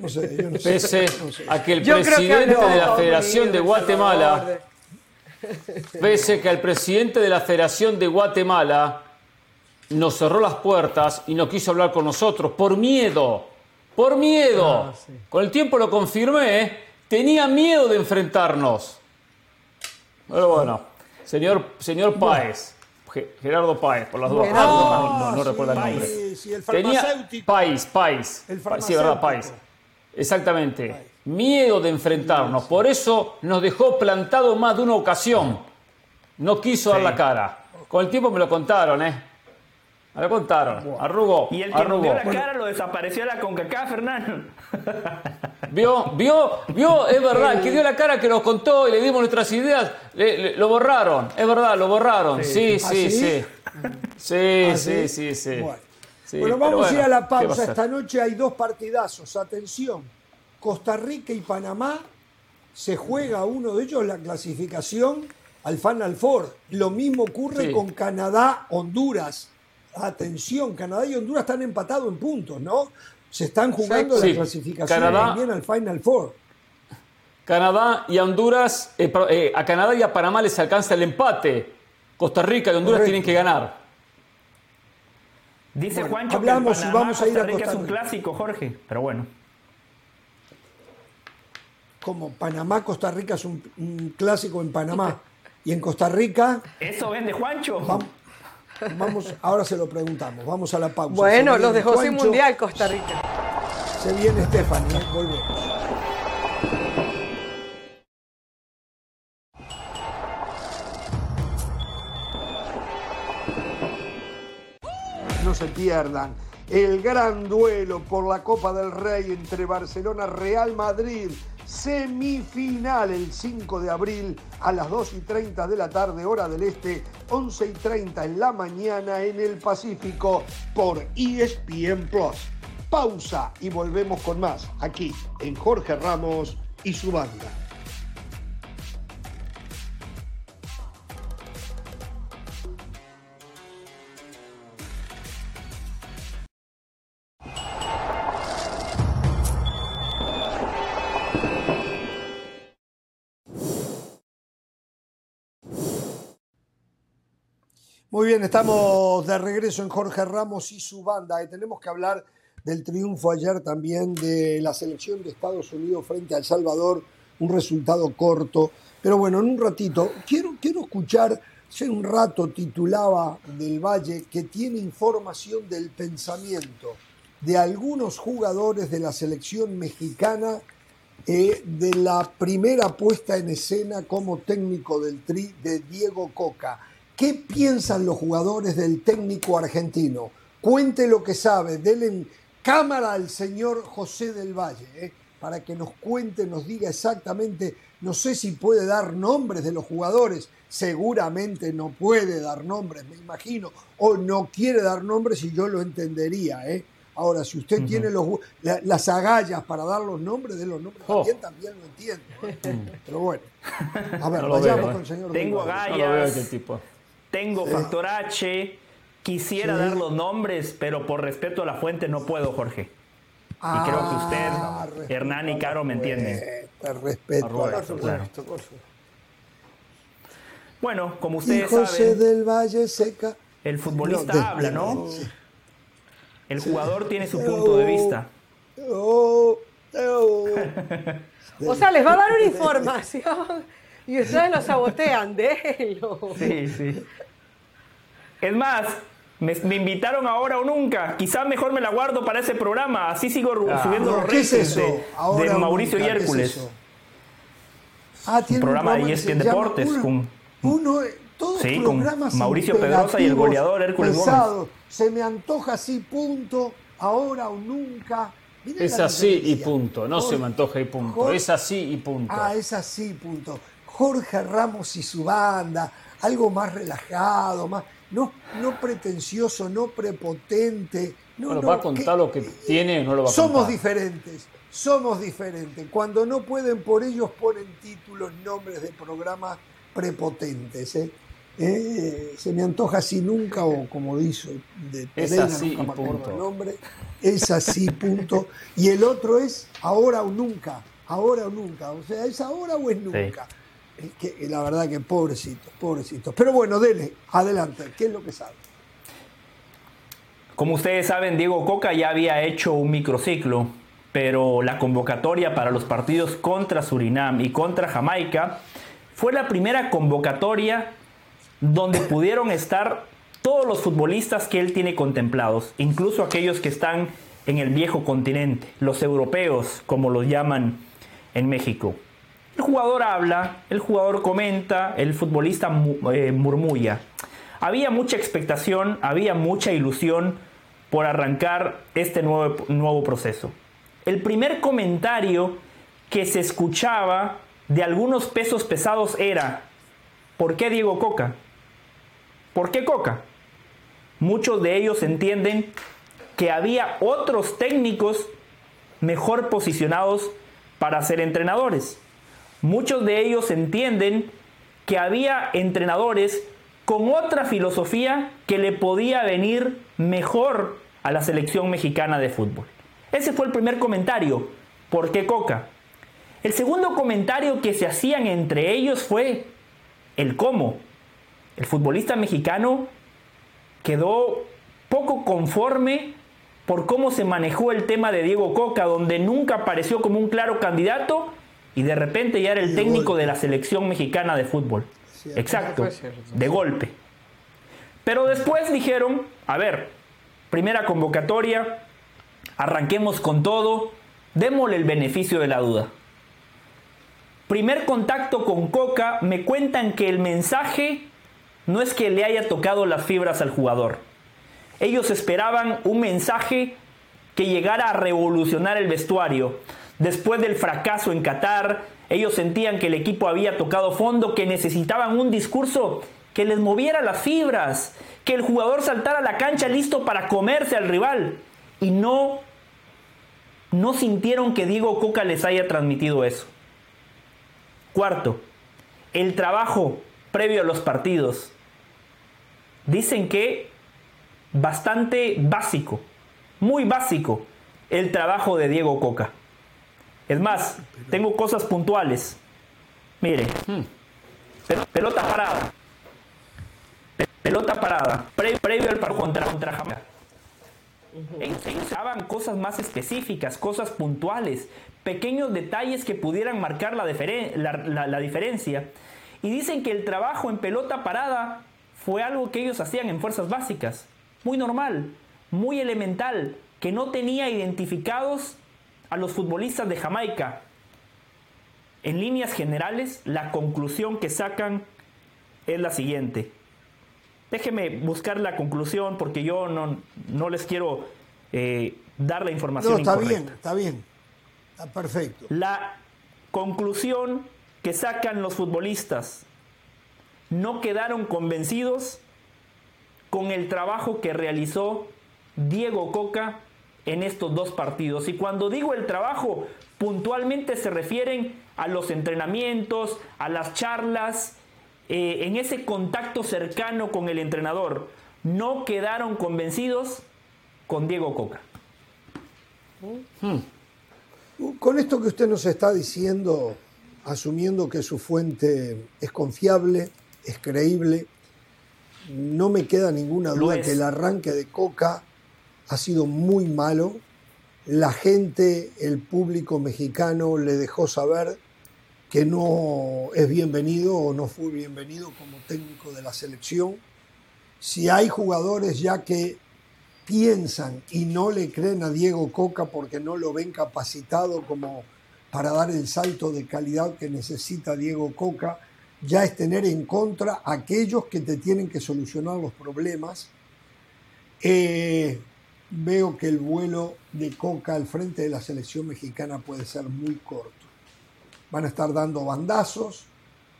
no sé, yo no
Pese a que el presidente de la Federación de Guatemala, pese que el presidente de la Federación de Guatemala nos cerró las puertas y no quiso hablar con nosotros por miedo por miedo. Ah, con el tiempo lo confirmé, ¿eh? tenía miedo de enfrentarnos. Pero bueno, señor, señor Páez, Gerardo Páez, por las dudas, no, no, recuerdo el nombre. tenía Páez, Páez, sí, verdad, Páez. Exactamente. Miedo de enfrentarnos, por eso nos dejó plantado más de una ocasión. No quiso dar la cara. Con el tiempo me lo contaron, ¿eh? Me lo contaron. Arrugó.
Y el que nos dio la cara lo desapareció la CONCACAF, Fernando.
Vio, vio, vio, es verdad, que dio la cara que nos contó y le dimos nuestras ideas, lo borraron, es verdad, lo borraron. Sí, sí, sí. Sí, sí, sí, sí.
Bueno, vamos a ir a la pausa. Esta noche hay dos partidazos. Atención, Costa Rica y Panamá. Se juega uno de ellos la clasificación al Final Four. Lo mismo ocurre con Canadá, Honduras. Atención, Canadá y Honduras están empatados en puntos, ¿no? Se están jugando la clasificación también al Final Four.
Canadá y Honduras, eh, eh, a Canadá y a Panamá les alcanza el empate. Costa Rica y Honduras tienen que ganar.
Dice Juancho hablamos que vamos a ir a Costa Rica es un clásico, Jorge, pero bueno.
Como Panamá, Costa Rica es un, clásico en Panamá. Y en Costa Rica.
Eso vende Juancho.
Vamos, ahora se lo preguntamos. Vamos a la pausa.
Bueno, los dejó sin mundial Costa Rica.
Se viene Stephanie, ¿eh? volvemos. No se pierdan el gran duelo por la Copa del Rey entre Barcelona Real Madrid semifinal el 5 de abril a las 2 y 30 de la tarde, hora del este, 11 y 30 en la mañana en el Pacífico por ESPN Plus. Pausa y volvemos con más aquí en Jorge Ramos y su banda. Muy bien, estamos de regreso en Jorge Ramos y su banda. Y tenemos que hablar del triunfo ayer también de la selección de Estados Unidos frente a El Salvador. Un resultado corto. Pero bueno, en un ratito, quiero, quiero escuchar, hace un rato titulaba del Valle que tiene información del pensamiento de algunos jugadores de la selección mexicana eh, de la primera puesta en escena como técnico del Tri de Diego Coca. ¿Qué piensan los jugadores del técnico argentino? Cuente lo que sabe, denle en cámara al señor José del Valle, eh, para que nos cuente, nos diga exactamente, no sé si puede dar nombres de los jugadores, seguramente no puede dar nombres, me imagino, o no quiere dar nombres y yo lo entendería. ¿eh? Ahora, si usted tiene los, las agallas para dar los nombres de los nombres, oh. también, también lo entiendo. ¿eh? Pero bueno, a ver, vayamos con el señor.
Tengo agallas, tengo factor H Quisiera dar los nombres, pero por respeto a la fuente no puedo, Jorge. y creo que usted, ah, Hernán y Caro me entienden.
Respeto a la
Bueno, como ustedes
José del Valle Seca.
El futbolista habla, ¿no? El jugador tiene su punto de vista.
o sea, les va a dar una información y ustedes lo sabotean, déjenlo.
Sí, sí. Es más, me, invitaron ahora o nunca. Quizás mejor me la guardo para ese programa. Así sigo ah, subiendo los
ratings
de, Mauricio y Hércules.
ah, tiene
un programa de ESPN Deportes. con,
uno, todos sí, con
Mauricio Pedrosa y el goleador Hércules Gómez.
Se me antoja así, punto. Ahora o nunca.
es así y punto. No se me antoja y punto. es así y punto.
Ah, es así, punto. Jorge Ramos y su banda. Algo más relajado, más no, no pretencioso, no prepotente. No,
¿Va a contar lo que tiene no lo va a
somos contar? Somos diferentes, somos diferentes. Cuando no pueden por ellos ponen títulos, nombres de programas prepotentes. ¿eh? Eh, se me antoja así nunca, o como dice de
es así y punto.
el nombre. Es así, punto. Y el otro es ahora o nunca, ahora o nunca. O sea, es ahora o es nunca que, la verdad que pobrecito, pobrecito. Pero bueno, dele, adelante, ¿qué es lo que sabe?
Como ustedes saben, Diego Coca ya había hecho un microciclo, pero la convocatoria para los partidos contra Surinam y contra Jamaica fue la primera convocatoria donde pudieron estar todos los futbolistas que él tiene contemplados, incluso aquellos que están en el viejo continente, los europeos, como los llaman en México. El jugador habla, el jugador comenta, el futbolista eh, murmulla. Había mucha expectación, había mucha ilusión por arrancar este nuevo, nuevo proceso. El primer comentario que se escuchaba de algunos pesos pesados era, ¿por qué Diego Coca? ¿Por qué Coca? Muchos de ellos entienden que había otros técnicos mejor posicionados para ser entrenadores. Muchos de ellos entienden que había entrenadores con otra filosofía que le podía venir mejor a la selección mexicana de fútbol. Ese fue el primer comentario. ¿Por qué Coca? El segundo comentario que se hacían entre ellos fue el cómo. El futbolista mexicano quedó poco conforme por cómo se manejó el tema de Diego Coca, donde nunca apareció como un claro candidato y de repente ya era el técnico de la selección mexicana de fútbol. Exacto, de golpe. Pero después dijeron, a ver, primera convocatoria, arranquemos con todo, démosle el beneficio de la duda. Primer contacto con Coca, me cuentan que el mensaje no es que le haya tocado las fibras al jugador. Ellos esperaban un mensaje que llegara a revolucionar el vestuario, Después del fracaso en Qatar, ellos sentían que el equipo había tocado fondo, que necesitaban un discurso que les moviera las fibras, que el jugador saltara a la cancha listo para comerse al rival. Y no, no sintieron que Diego Coca les haya transmitido eso. Cuarto, el trabajo previo a los partidos. Dicen que bastante básico, muy básico, el trabajo de Diego Coca. Es más, tengo cosas puntuales. Mire, hmm. pelota parada. Pelota parada. previo al contra, contra Jamaica. usaban cosas más específicas, cosas puntuales, pequeños detalles que pudieran marcar la, la diferencia. Y dicen que el trabajo en pelota parada fue algo que ellos hacían en fuerzas básicas. Muy normal, muy elemental, que no tenía identificados a los futbolistas de Jamaica. en líneas generales, la conclusión que sacan es la siguiente. Déjeme buscar la conclusión porque yo no, no les quiero eh, dar la información
no, está
incorrecta.
bien, está bien. Está perfecto.
La conclusión que sacan los futbolistas no quedaron convencidos con el trabajo que realizó Diego Coca en estos dos partidos. Y cuando digo el trabajo, puntualmente se refieren a los entrenamientos, a las charlas, eh, en ese contacto cercano con el entrenador. No quedaron convencidos con Diego Coca.
Con esto que usted nos está diciendo, asumiendo que su fuente es confiable, es creíble, no me queda ninguna duda que el arranque de Coca ha sido muy malo. La gente, el público mexicano le dejó saber que no es bienvenido o no fue bienvenido como técnico de la selección. Si hay jugadores ya que piensan y no le creen a Diego Coca porque no lo ven capacitado como para dar el salto de calidad que necesita Diego Coca, ya es tener en contra a aquellos que te tienen que solucionar los problemas. Eh, veo que el vuelo de Coca al frente de la selección mexicana puede ser muy corto. Van a estar dando bandazos.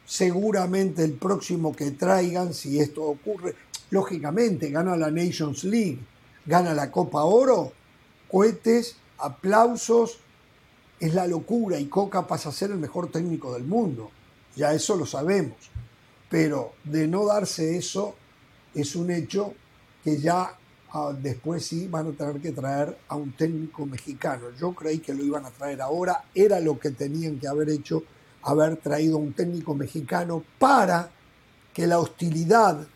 Seguramente el próximo que traigan, si esto ocurre, lógicamente gana la Nations League, gana la Copa Oro, cohetes, aplausos, es la locura y Coca pasa a ser el mejor técnico del mundo. Ya eso lo sabemos. Pero de no darse eso, es un hecho que ya ah, después sí van a tener que traer a un técnico mexicano. Yo creí que lo iban a traer ahora, era lo que tenían que haber hecho, haber traído a un técnico mexicano para que la hostilidad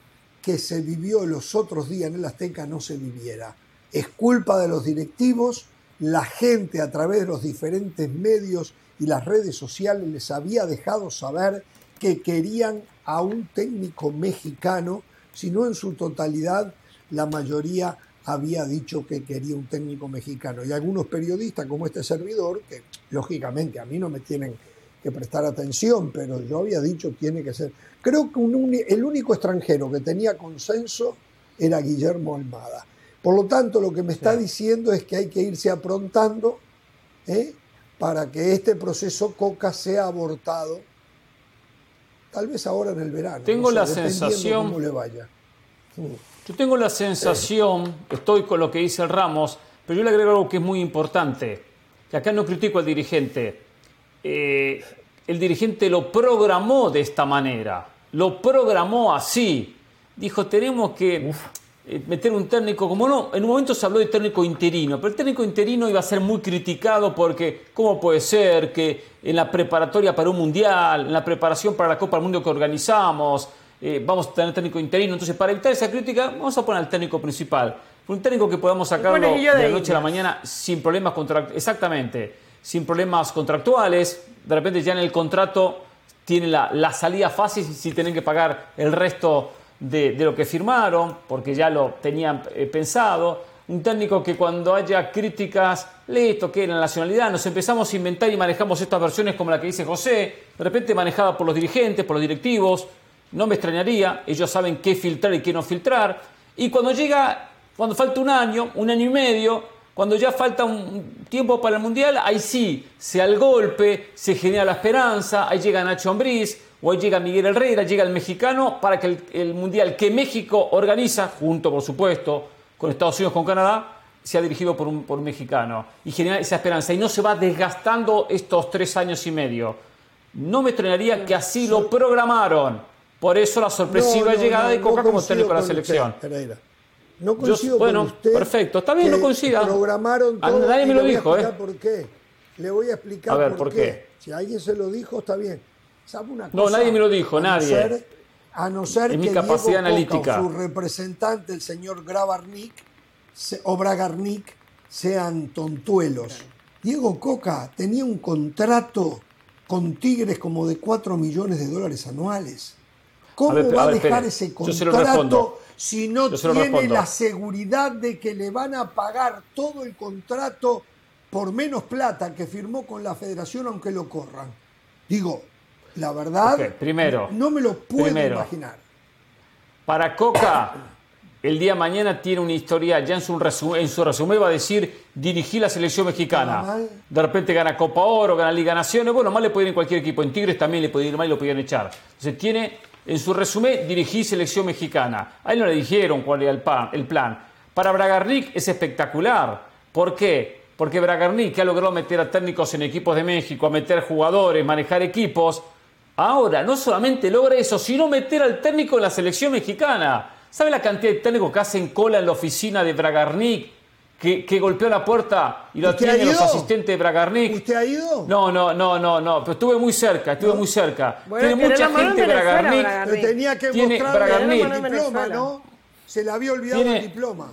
que se vivió los otros días en el Azteca no se viviera. Es culpa de los directivos, la gente a través de los diferentes medios y las redes sociales les había dejado saber que querían a un técnico mexicano, si no en su totalidad, la mayoría había dicho que quería un técnico mexicano. Y algunos periodistas como este servidor, que lógicamente a mí no me tienen que prestar atención, pero yo había dicho tiene que ser. Creo que un el único extranjero que tenía consenso era Guillermo Almada. Por lo tanto, lo que me está diciendo es que hay que irse aprontando ¿eh? para que este proceso Coca sea abortado, tal vez ahora en el verano.
Tengo la sensación-
cómo le vaya.
Yo tengo la sensación, estoy con lo que dice el Ramos, pero yo le agrego algo que es muy importante, que acá no critico al dirigente. Eh, el dirigente lo programó de esta manera, lo programó así. Dijo, tenemos que eh, meter un técnico, como no, en un momento se habló de técnico interino, pero el técnico interino iba a ser muy criticado porque, ¿cómo puede ser que en la preparatoria para un mundial, en la preparación para la Copa del Mundo que organizamos, eh, vamos a tener técnico interino. Entonces, para evitar esa crítica, vamos a poner al técnico principal. Un técnico que podamos sacarlo de la noche a la mañana sin problemas contractuales. Exactamente, sin problemas contractuales. De repente ya en el contrato tiene la, la salida fácil si tienen que pagar el resto de, de lo que firmaron, porque ya lo tenían eh, pensado. Un técnico que cuando haya críticas, listo, que la nacionalidad, nos empezamos a inventar y manejamos estas versiones como la que dice José, de repente manejada por los dirigentes, por los directivos, no me extrañaría, ellos saben qué filtrar y qué no filtrar. Y cuando llega, cuando falta un año, un año y medio, cuando ya falta un tiempo para el Mundial, ahí sí, se al golpe, se genera la esperanza, ahí llega Nacho Ambriz, o ahí llega Miguel Herrera, llega el mexicano, para que el, el Mundial que México organiza, junto por supuesto con Estados Unidos, con Canadá, sea dirigido por un, por un mexicano y genera esa esperanza. Y no se va desgastando estos tres años y medio. No me extrañaría que así lo programaron. Por eso la sorpresiva
No, no,
llegada
no,
de
no
Coca como técnico de la selección.
usted, Pereira. No
Yo-
coincido
bueno,
con usted.
perfecto. Está bien, no
que
coincida.
Programaron
A
todo.
nadie me lo dijo, ¿eh?
por qué. Le voy a explicar
A ver,
por,
¿por
qué.
qué?
Si alguien se lo dijo, está bien. ¿Sabe una
No,
cosa?
nadie me lo dijo,
A no
nadie.
ser- a no ser
Es mi
que
capacidad
Diego Coca
analítica.
o su representante, el señor Grabarnik se- o Bragarnik, sean tontuelos. Diego Coca tenía un contrato con Tigres como de 4 millones de dólares anuales. ¿Cómo
A ver,
va
a ver,
dejar
Pérez,
ese contrato si no tiene la seguridad de que le van a pagar todo el contrato por menos plata que firmó con la federación aunque lo corran? Digo, la verdad,
primero,
no me lo puedo
primero.
imaginar.
Para Coca, el día de mañana tiene una historia, ya en su, resu- en su resumen va a decir, dirigí la selección mexicana. De repente gana Copa Oro, gana Liga Naciones, bueno, mal le puede ir en cualquier equipo, en Tigres también le puede ir mal y lo podían echar. Entonces tiene, en su resumen, dirigí selección mexicana. A él no le dijeron cuál era el, el plan. Para Bragarnik es espectacular. ¿Por qué? Porque Bragarnik, ha logrado meter a técnicos en equipos de México, a meter jugadores, manejar equipos, Ahora, no solamente logra eso, sino meter al técnico en la selección mexicana. ¿Sabe la cantidad de técnicos que hacen cola en la oficina de Bragarnik? Que, que golpeó la puerta y lo
¿Usted ha
atienden los asistentes de Bragarnik.
¿Usted ha ido?
No, no, no, no, no, pero estuve muy cerca, estuve muy cerca.
Bueno,
Tiene mucha gente Bragarnik.
Bragarnik.
Le tenía que
Tiene
mostrarle
Bragarnik.
el diploma. ¿no? Se le había olvidado
Tiene-
el diploma.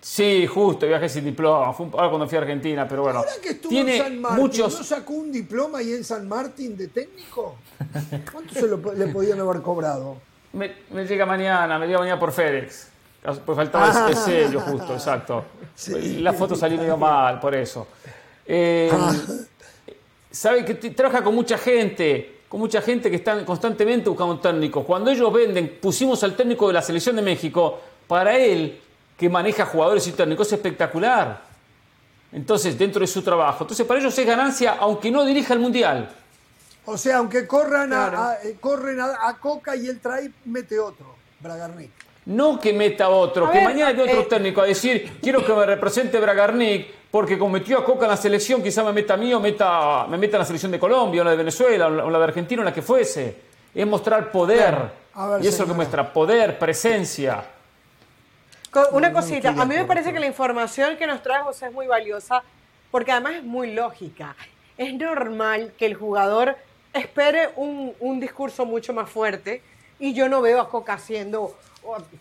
Sí, justo, viajé sin diploma. Fue un- ahora cuando fui a Argentina, pero bueno.
Ahora que estuvo
Tiene
en San Martín,
muchos.
¿no sacó un diploma ahí en San Martín de técnico? ¿Cuánto se lo, le podían haber cobrado?
Me, me llega mañana, me llega mañana por FedEx. Pues faltaba ese- ese sello justo, exacto. Y La foto salió medio mal, por eso. Eh, sabe que trabaja con mucha gente, con mucha gente que están constantemente buscando técnicos. Cuando ellos venden, pusimos al técnico de la selección de México, para él, que maneja jugadores y técnicos, es espectacular. Entonces, dentro de su trabajo. Entonces, para ellos es ganancia, aunque no dirija el Mundial.
O sea, aunque corran, a,
Claro.
a- eh, corren a, a Coca y él trae, mete otro, Bragarnik.
No que meta otro,
A
que
ver,
mañana hay otro
eh,
técnico a decir, quiero que me represente Bragarnik, porque como metió a Coca en la selección, quizá me meta a mí o meta, me meta en la selección de Colombia, o la de Venezuela, o la, de Argentina, o la que fuese. Es mostrar poder.
Ver,
y eso es lo que muestra, poder, presencia.
Una cosita, a mí me parece que la información que nos trae José es muy valiosa porque además es muy lógica. Es normal que el jugador espere un, un discurso mucho más fuerte y yo no veo a Coca haciendo,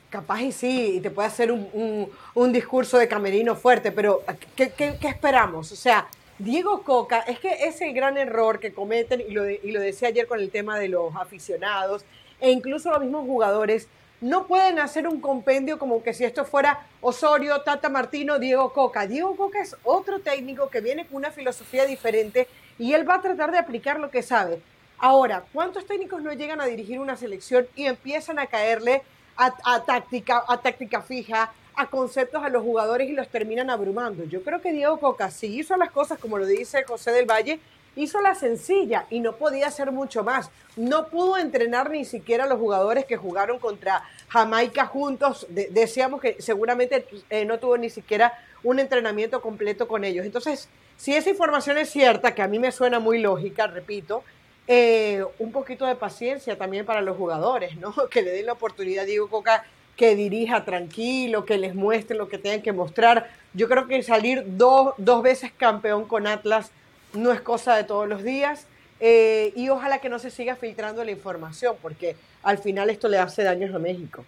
capaz y sí, y te puede hacer un, un- discurso de camerino fuerte, pero ¿qué, qué- esperamos? O sea, Diego Coca, es que es el gran error que cometen, y lo, y lo decía ayer con el tema de los aficionados, e incluso los mismos jugadores, no pueden hacer un compendio como que si esto fuera Osorio, Tata Martino, Diego Coca. Diego Coca es otro técnico que viene con una filosofía diferente y él va a tratar de aplicar lo que sabe. Ahora, ¿cuántos técnicos no llegan a dirigir una selección y empiezan a caerle a, táctica, a táctica fija, a conceptos a los jugadores y los terminan abrumando? Yo creo que Diego Coca, si hizo las cosas como lo dice José del Valle, hizo la sencilla y no podía hacer mucho más. No pudo entrenar ni siquiera a los jugadores que jugaron contra Jamaica juntos. De- decíamos que seguramente eh, no tuvo ni siquiera un entrenamiento completo con ellos. Entonces, si esa información es cierta, que a mí me suena muy lógica, repito, eh, un poquito de paciencia también para los jugadores, ¿no? Que le den la oportunidad a Diego Coca que dirija tranquilo, que les muestre lo que tengan que mostrar. Yo creo que salir dos, dos veces campeón con Atlas no es cosa de todos los días. eh, y ojalá que no se siga filtrando la información, porque al final esto le hace daños a México.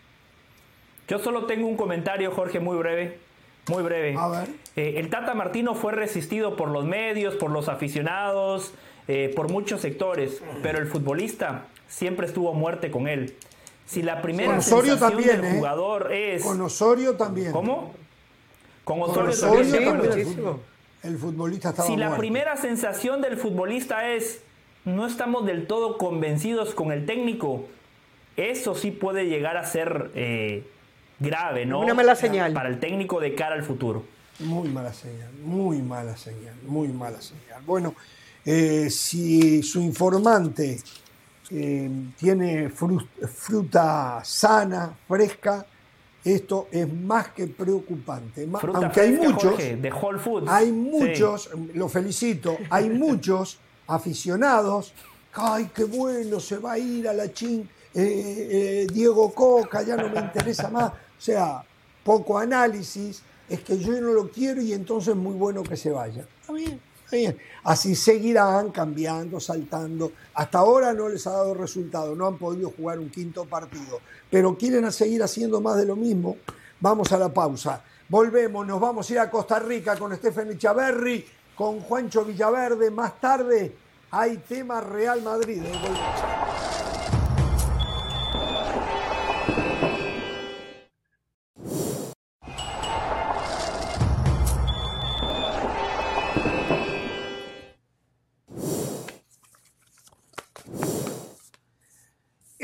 Yo solo tengo un comentario, Jorge, muy breve. Muy breve.
A ver.
Eh, el Tata Martino fue resistido por los medios, por los aficionados, eh, por muchos sectores, pero el futbolista siempre estuvo a muerte con él. Si la primera
Con Osorio
sensación
también,
del
¿eh?
jugador es...
Con Osorio también.
¿Cómo? Con
Con
Osorio,
Osorio
también,
también. fut- El futbolista estaba
Si la
muerto.
primera sensación del futbolista es no estamos del todo convencidos con el técnico, eso sí puede llegar a ser eh, grave, ¿no?
Una mala señal.
Para el técnico de cara al futuro.
Muy mala señal, muy mala señal, muy mala señal. Bueno, eh, si su informante eh, tiene fru- fruta sana, fresca, esto es más que preocupante.
Fruta
Aunque hay muchos,
Jorge, de Whole Foods.
hay
Sí.
muchos, lo felicito, hay muchos aficionados. ¡Ay, qué bueno! Se va a ir a la chin eh, eh, Diego Coca, ya no me interesa más. O sea, poco análisis, es que yo no lo quiero y entonces es muy bueno que se vaya. Está bien. Así seguirán cambiando, saltando. Hasta ahora no les ha dado resultado, no han podido jugar un quinto partido, pero quieren seguir haciendo más de lo mismo. Vamos a la pausa. Volvemos, nos vamos a ir a Costa Rica con Stephen Chaverri, con Juancho Villaverde. Más tarde hay tema Real Madrid.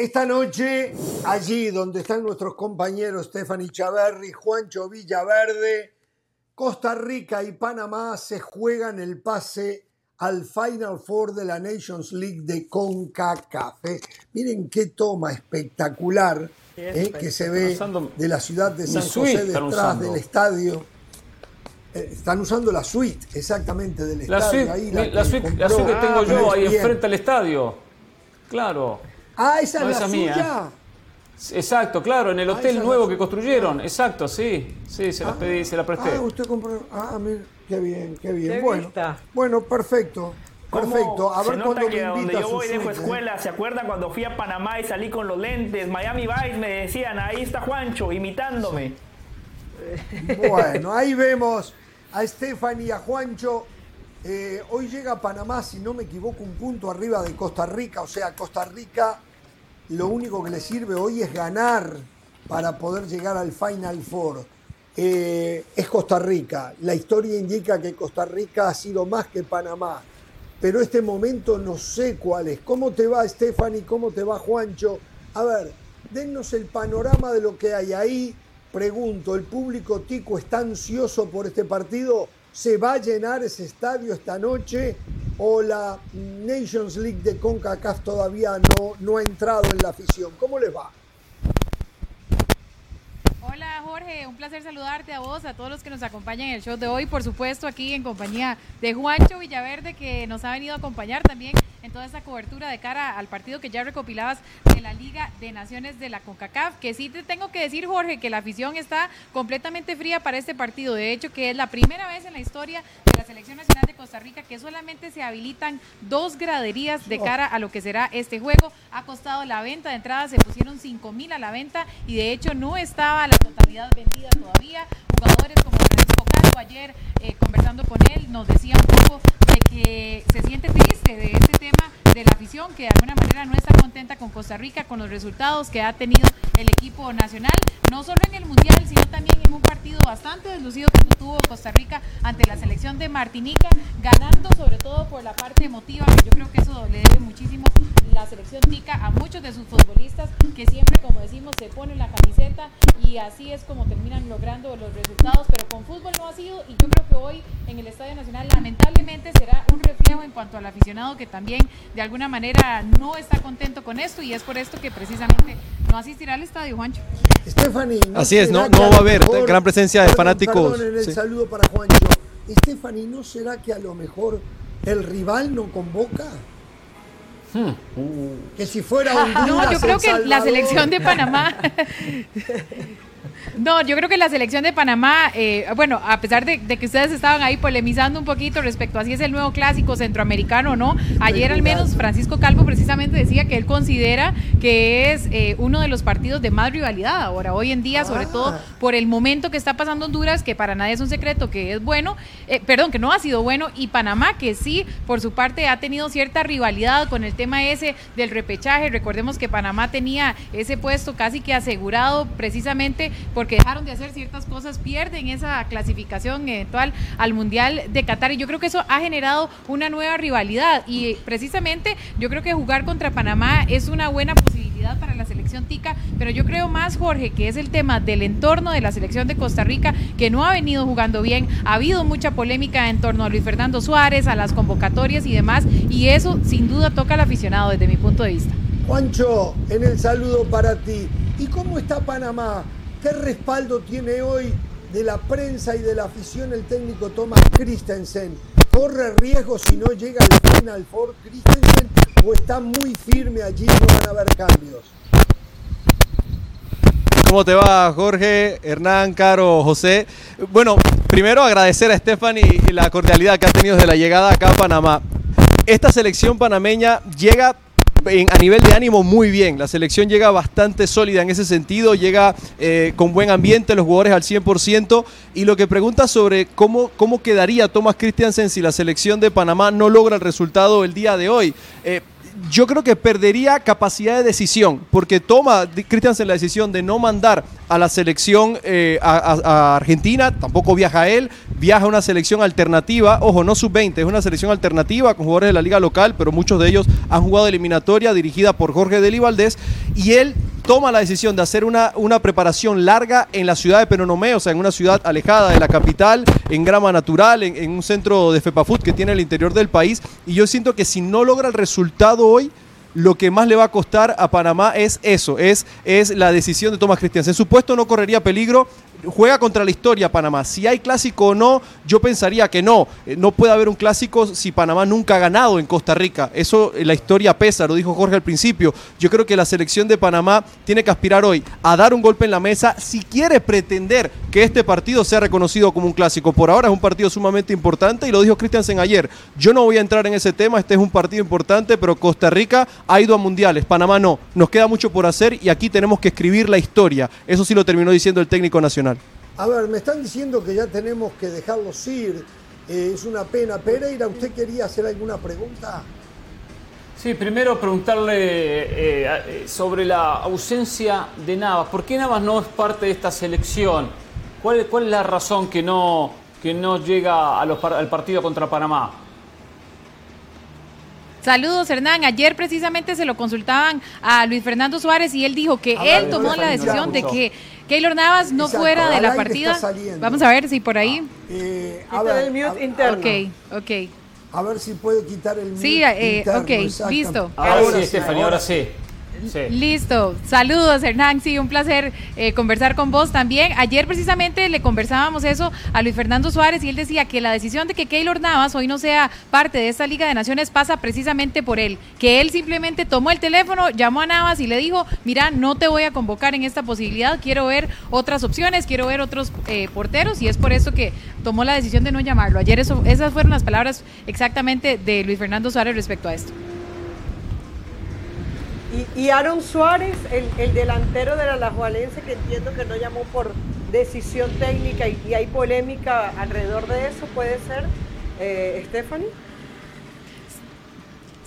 Esta noche, allí donde están nuestros compañeros Stephanie Chaverri, Juancho Villaverde, Costa Rica y Panamá se juegan el pase al Final Four de la Nations League de CONCACAF. ¿eh? Miren qué toma espectacular ¿eh? que se ve de la ciudad de San José detrás del estadio. Eh, están usando la suite, exactamente, del
la
estadio.
Suite,
ahí,
la, suite, la suite que tengo yo ahí enfrente al estadio. Claro.
Ah, esa es la suya.
Exacto, claro, en el hotel nuevo que construyeron. Exacto, sí. Sí, se la ah, pedí, se la presté.
Ah, usted compró. Ah, mira, qué bien, qué bien. bueno, bueno, perfecto. Perfecto.
A ver cuándo me donde yo voy dejo escuela, ¿se acuerda cuando fui a Panamá y salí con los lentes? Miami Vice me decían, ahí está Juancho, imitándome.
Bueno, ahí vemos a Stephanie y a Juancho. Eh, hoy llega Panamá, si no me equivoco, un punto arriba de Costa Rica. O sea, Costa Rica lo único que le sirve hoy es ganar para poder llegar al Final Four. Eh, es Costa Rica. La historia indica que Costa Rica ha sido más que Panamá. Pero este momento no sé cuál es. ¿Cómo te va Stephanie? ¿Cómo te va Juancho? A ver, dennos el panorama de lo que hay ahí. Pregunto, ¿el público tico está ansioso por este partido? ¿Se va a llenar ese estadio esta noche? ¿O la Nations League de CONCACAF todavía no, no ha entrado en la afición? ¿Cómo les va?
Hola Jorge, un placer saludarte a vos, a todos los que nos acompañan en el show de hoy, por supuesto aquí en compañía de Juancho Villaverde que nos ha venido a acompañar también en toda esta cobertura de cara al partido que ya recopilabas de la Liga de Naciones de la CONCACAF, que sí te tengo que decir Jorge que la afición está completamente fría para este partido, de hecho que es la primera vez en la historia de la Selección Nacional de Costa Rica que solamente se habilitan dos graderías de cara a lo que será este juego, ha costado la venta de entrada, se pusieron 5 mil a la venta y de hecho no estaba la totalidad vendida todavía. Jugadores como ayer eh, conversando con él nos decía un poco de que se siente triste de este tema de la afición que de alguna manera no está contenta con Costa Rica, con los resultados que ha tenido el equipo nacional, no solo en el Mundial, sino también en un partido bastante deslucido que tuvo Costa Rica ante la selección de Martinica, ganando sobre todo por la parte emotiva, que yo creo que eso le debe muchísimo la selección tica a muchos de sus futbolistas que siempre, como decimos, se ponen la camiseta y así es como terminan logrando los resultados, pero con fútbol no ha y yo creo que hoy en el Estadio Nacional lamentablemente será un reflejo en cuanto al aficionado que también de alguna manera no está contento con esto y es por esto que precisamente no asistirá al estadio, Juancho.
Stephanie.
Así es, no, no va a haber gran presencia de fanáticos.
el saludo para Juancho. Stephanie, ¿no será que a lo mejor el rival no convoca? Hmm. Que si fuera Honduras,
No, yo creo que la selección de Panamá No, yo creo que la selección de Panamá, eh, bueno, a pesar de, que ustedes estaban ahí polemizando un poquito respecto a si es el nuevo clásico centroamericano o no, ayer al menos Francisco Calvo precisamente decía que él considera que es eh, uno de los partidos de más rivalidad ahora, hoy en día, sobre todo ah. por el momento que está pasando Honduras, que para nadie es un secreto que es bueno, eh, perdón, que no ha sido bueno, y Panamá, que sí, por su parte, ha tenido cierta rivalidad con el tema ese del repechaje. Recordemos que Panamá tenía ese puesto casi que asegurado precisamente porque dejaron de hacer ciertas cosas, pierden esa clasificación eventual al Mundial de Qatar y yo creo que eso ha generado una nueva rivalidad y precisamente yo creo que jugar contra Panamá es una buena posibilidad para la selección tica, pero yo creo más, Jorge, que es el tema del entorno de la selección de Costa Rica, que no ha venido jugando bien, ha habido mucha polémica en torno a Luis Fernando Suárez, a las convocatorias y demás, y eso sin duda toca al aficionado desde mi punto de vista.
Juancho, en el saludo para ti. ¿Y cómo está Panamá? ¿Qué respaldo tiene hoy de la prensa y de la afición el técnico Thomas Christensen? ¿Corre riesgo si no llega al Final Four Christensen o está muy firme allí y no van a haber cambios?
¿Cómo te va, Jorge, Hernán, Caro, José? Bueno, primero agradecer a Stephanie la cordialidad que ha tenido desde la llegada acá a Panamá. Esta selección panameña llega a nivel de ánimo muy bien. La selección llega bastante sólida en ese sentido, llega eh, con buen ambiente, los jugadores al 100%. Y lo que pregunta sobre cómo, cómo quedaría Thomas Christiansen si la selección de Panamá no logra el resultado el día de hoy. Eh, yo creo que perdería capacidad de decisión, porque toma Christiansen la decisión de no mandar a la selección eh, a, Argentina, tampoco viaja él, viaja a una selección alternativa, ojo, no sub-20, es una selección alternativa con jugadores de la liga local, pero muchos de ellos han jugado eliminatoria dirigida por Jorge Deli Valdés y él toma la decisión de hacer una, una preparación larga en la ciudad de Penonomé, o sea, en una ciudad alejada de la capital, en grama natural, en, un centro de FEPAFUT que tiene el interior del país. Y yo siento que si no logra el resultado hoy, lo que más le va a costar a Panamá es eso, es, es la decisión de Tomás Cristian. En su puesto no correría peligro, juega contra la historia Panamá. Si hay clásico o no, yo pensaría que no. Eh, No puede haber un clásico si Panamá nunca ha ganado en Costa Rica. Eso eh, la historia pesa, lo dijo Jorge al principio. Yo creo que la selección de Panamá tiene que aspirar hoy a dar un golpe en la mesa si quiere pretender que este partido sea reconocido como un clásico. Por ahora es un partido sumamente importante y lo dijo Christiansen ayer. Yo no voy a entrar en ese tema, este es un partido importante, pero Costa Rica ha ido a mundiales, Panamá no. Nos queda mucho por hacer y aquí tenemos que escribir la historia. Eso sí lo terminó diciendo el técnico nacional.
A ver, me están diciendo que ya tenemos que dejarlos ir. Eh, es una pena. Pereira, ¿usted quería hacer alguna pregunta?
Sí, primero preguntarle eh, eh, sobre la ausencia de Navas. ¿Por qué Navas no es parte de esta selección? ¿Cuál, cuál es la razón que no, que no llega a los par- al partido contra Panamá?
Saludos, Hernán. Ayer precisamente se lo consultaban a Luis Fernando Suárez y él dijo que él tomó la decisión de que Keylor Navas no
Exacto,
fuera de la partida. Vamos a ver si por ahí.
Eh, a,
Quita
ver,
el mute
a-
interno.
Ok, ok.
a ver si puede quitar el mute
Sí, eh,
interno,
ok, listo.
Ahora, sí, Estefany, ahora sí.
Listo. Saludos, Hernán. Sí, un placer eh, conversar con vos también. Ayer precisamente le conversábamos eso a Luis Fernando Suárez y él decía que la decisión de que Keylor Navas hoy no sea parte de esta Liga de Naciones pasa precisamente por él. Que él simplemente tomó el teléfono, llamó a Navas y le dijo, mira, no te voy a convocar en esta posibilidad, quiero ver otras opciones, quiero ver otros eh, porteros y es por eso que tomó la decisión de no llamarlo. Ayer esas fueron las palabras exactamente de Luis Fernando Suárez respecto a esto.
Y, Aaron Suárez, el, el delantero de la Alajuelense, que entiendo que no llamó por decisión técnica y, y hay polémica alrededor de eso, puede ser, eh, Stephanie.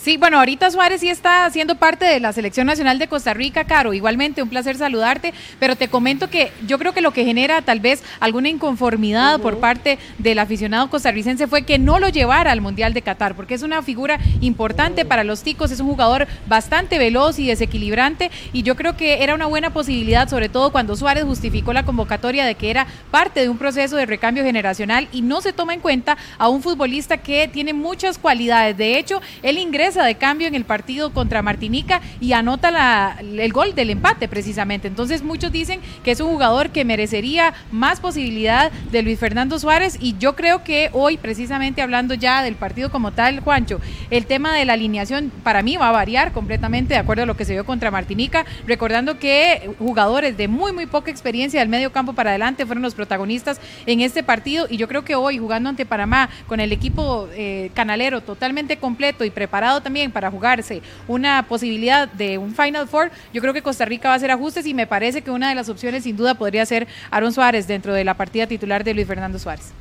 Sí, bueno, ahorita Suárez sí está siendo parte de la Selección Nacional de Costa Rica, Caro. Igualmente, un placer saludarte, pero te comento que yo creo que lo que genera tal vez alguna inconformidad por parte del aficionado costarricense fue que no lo llevara al Mundial de Qatar, porque es una figura importante para los ticos, es un jugador bastante veloz y desequilibrante, y yo creo que era una buena posibilidad, sobre todo cuando Suárez justificó la convocatoria de que era parte de un proceso de recambio generacional y no se toma en cuenta a un futbolista que tiene muchas cualidades. De hecho, él ingresa de cambio en el partido contra Martinica y anota el gol del empate precisamente. Entonces muchos dicen que es un jugador que merecería más posibilidad de Luis Fernando Suárez y yo creo que hoy precisamente hablando ya del partido como tal, Juancho, el tema de la alineación para mí va a variar completamente de acuerdo a lo que se vio contra Martinica, recordando que jugadores de muy muy poca experiencia del medio campo para adelante fueron los protagonistas en este partido y yo creo que hoy jugando ante Panamá con el equipo eh, canalero totalmente completo y preparado también para jugarse una posibilidad de un Final Four, yo creo que Costa Rica va a hacer ajustes y me parece que una de las opciones sin duda podría ser Aaron Suárez dentro de la partida titular de Luis Fernando Suárez.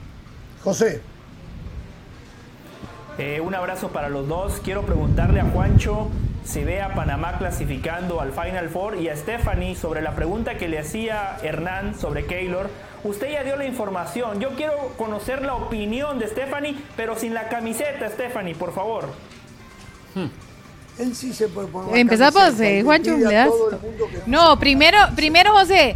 José,
Eh, un abrazo para los dos. Quiero preguntarle a Juancho si ve a Panamá clasificando al Final Four y a Stephanie sobre la pregunta que le hacía Hernán sobre Keylor. Usted ya dio la información. Yo quiero conocer la opinión de Stephanie, pero sin la camiseta, Stephanie, por favor.
Él sí se puede poner
eh, Juancho, No, primero, primero José.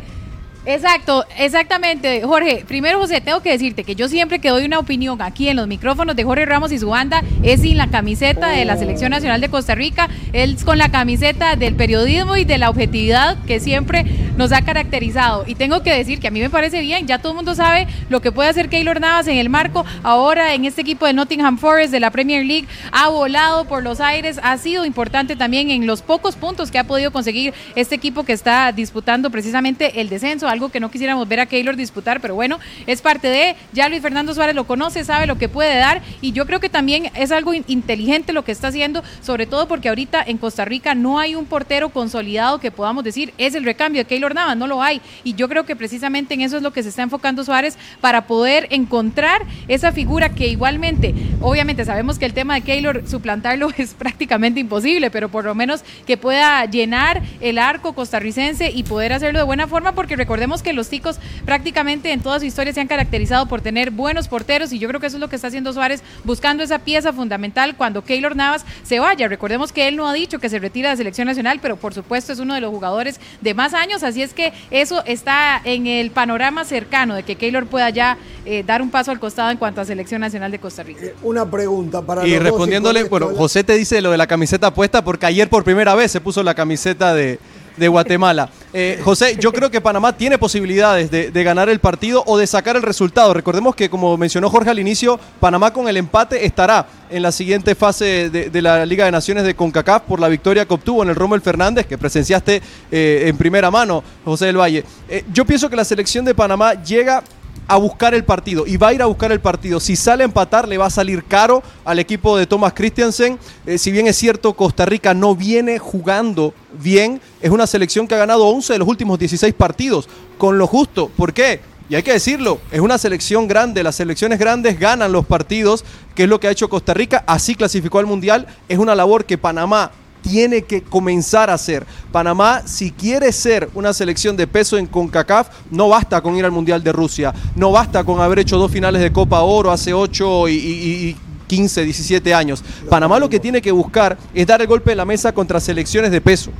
Exacto, exactamente, Jorge. Primero, José, tengo que decirte que yo siempre que doy una opinión aquí en los micrófonos de Jorge Ramos y su banda es sin la camiseta de la Selección Nacional de Costa Rica, es con la camiseta del periodismo y de la objetividad que siempre nos ha caracterizado. Y tengo que decir que a mí me parece bien, ya todo el mundo sabe lo que puede hacer Keylor Navas en el marco, ahora en este equipo de Nottingham Forest de la Premier League, ha volado por los aires, ha sido importante también en los pocos puntos que ha podido conseguir este equipo que está disputando precisamente el descenso, algo que no quisiéramos ver a Keylor disputar, pero bueno, es parte de, ya Luis Fernando Suárez lo conoce, sabe lo que puede dar y yo creo que también es algo in- inteligente lo que está haciendo, sobre todo porque ahorita en Costa Rica no hay un portero consolidado que podamos decir es el recambio de Keylor Navas, no lo hay. Y yo creo que precisamente en eso es lo que se está enfocando Suárez para poder encontrar esa figura que igualmente, obviamente sabemos que el tema de Keylor, suplantarlo es prácticamente imposible, pero por lo menos que pueda llenar el arco costarricense y poder hacerlo de buena forma, porque recordemos que los ticos prácticamente en toda su historia se han caracterizado por tener buenos porteros y yo creo que eso es lo que está haciendo Suárez, buscando esa pieza fundamental cuando Keylor Navas se vaya. Recordemos que él no ha dicho que se retira de la selección nacional, pero por supuesto es uno de los jugadores de más años, así es que eso está en el panorama cercano de que Keylor pueda ya eh, dar un paso al costado en cuanto a selección nacional de Costa Rica.
Eh, una pregunta para
Y respondiéndole, bueno, José te dice lo de la camiseta puesta porque ayer por primera vez se puso la camiseta de, de Guatemala. Eh, José, yo creo que Panamá tiene posibilidades de, ganar el partido o de sacar el resultado. Recordemos que, como mencionó Jorge al inicio, Panamá con el empate estará en la siguiente fase de, de la Liga de Naciones de CONCACAF por la victoria que obtuvo en el Rommel Fernández, que presenciaste eh, en primera mano, José del Valle. Eh, yo pienso que la selección de Panamá llega a buscar el partido y va a ir a buscar el partido. Si sale a empatar, le va a salir caro al equipo de Thomas Christiansen. Eh, si bien es cierto, Costa Rica no viene jugando bien, es una selección que ha ganado 11 de los últimos 16 partidos, con lo justo. ¿Por qué? Y hay que decirlo, es una selección grande, las selecciones grandes ganan los partidos, que es lo que ha hecho Costa Rica, así clasificó al Mundial, es una labor que Panamá tiene que comenzar a hacer. Panamá, si quiere ser una selección de peso en CONCACAF, no basta con ir al Mundial de Rusia, no basta con haber hecho dos finales de Copa Oro hace 8 y, y- y 15, 17 años. Panamá lo que tiene que buscar es dar el golpe de la mesa contra selecciones de peso.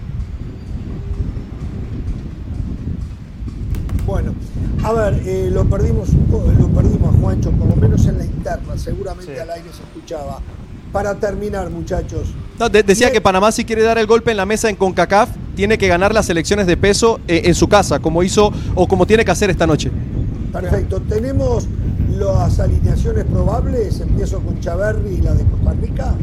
Bueno, a ver, eh, lo perdimos un poco, lo perdimos a Juancho, por lo menos en la interna, seguramente al aire se escuchaba. Para terminar, muchachos,
No, de- decía que Panamá si quiere dar el golpe en la mesa en CONCACAF, tiene que ganar las selecciones de peso eh, en su casa, como hizo o como tiene que hacer esta noche.
perfecto. Tenemos las alineaciones probables. Empiezo con Chaverri y la de Costa Rica.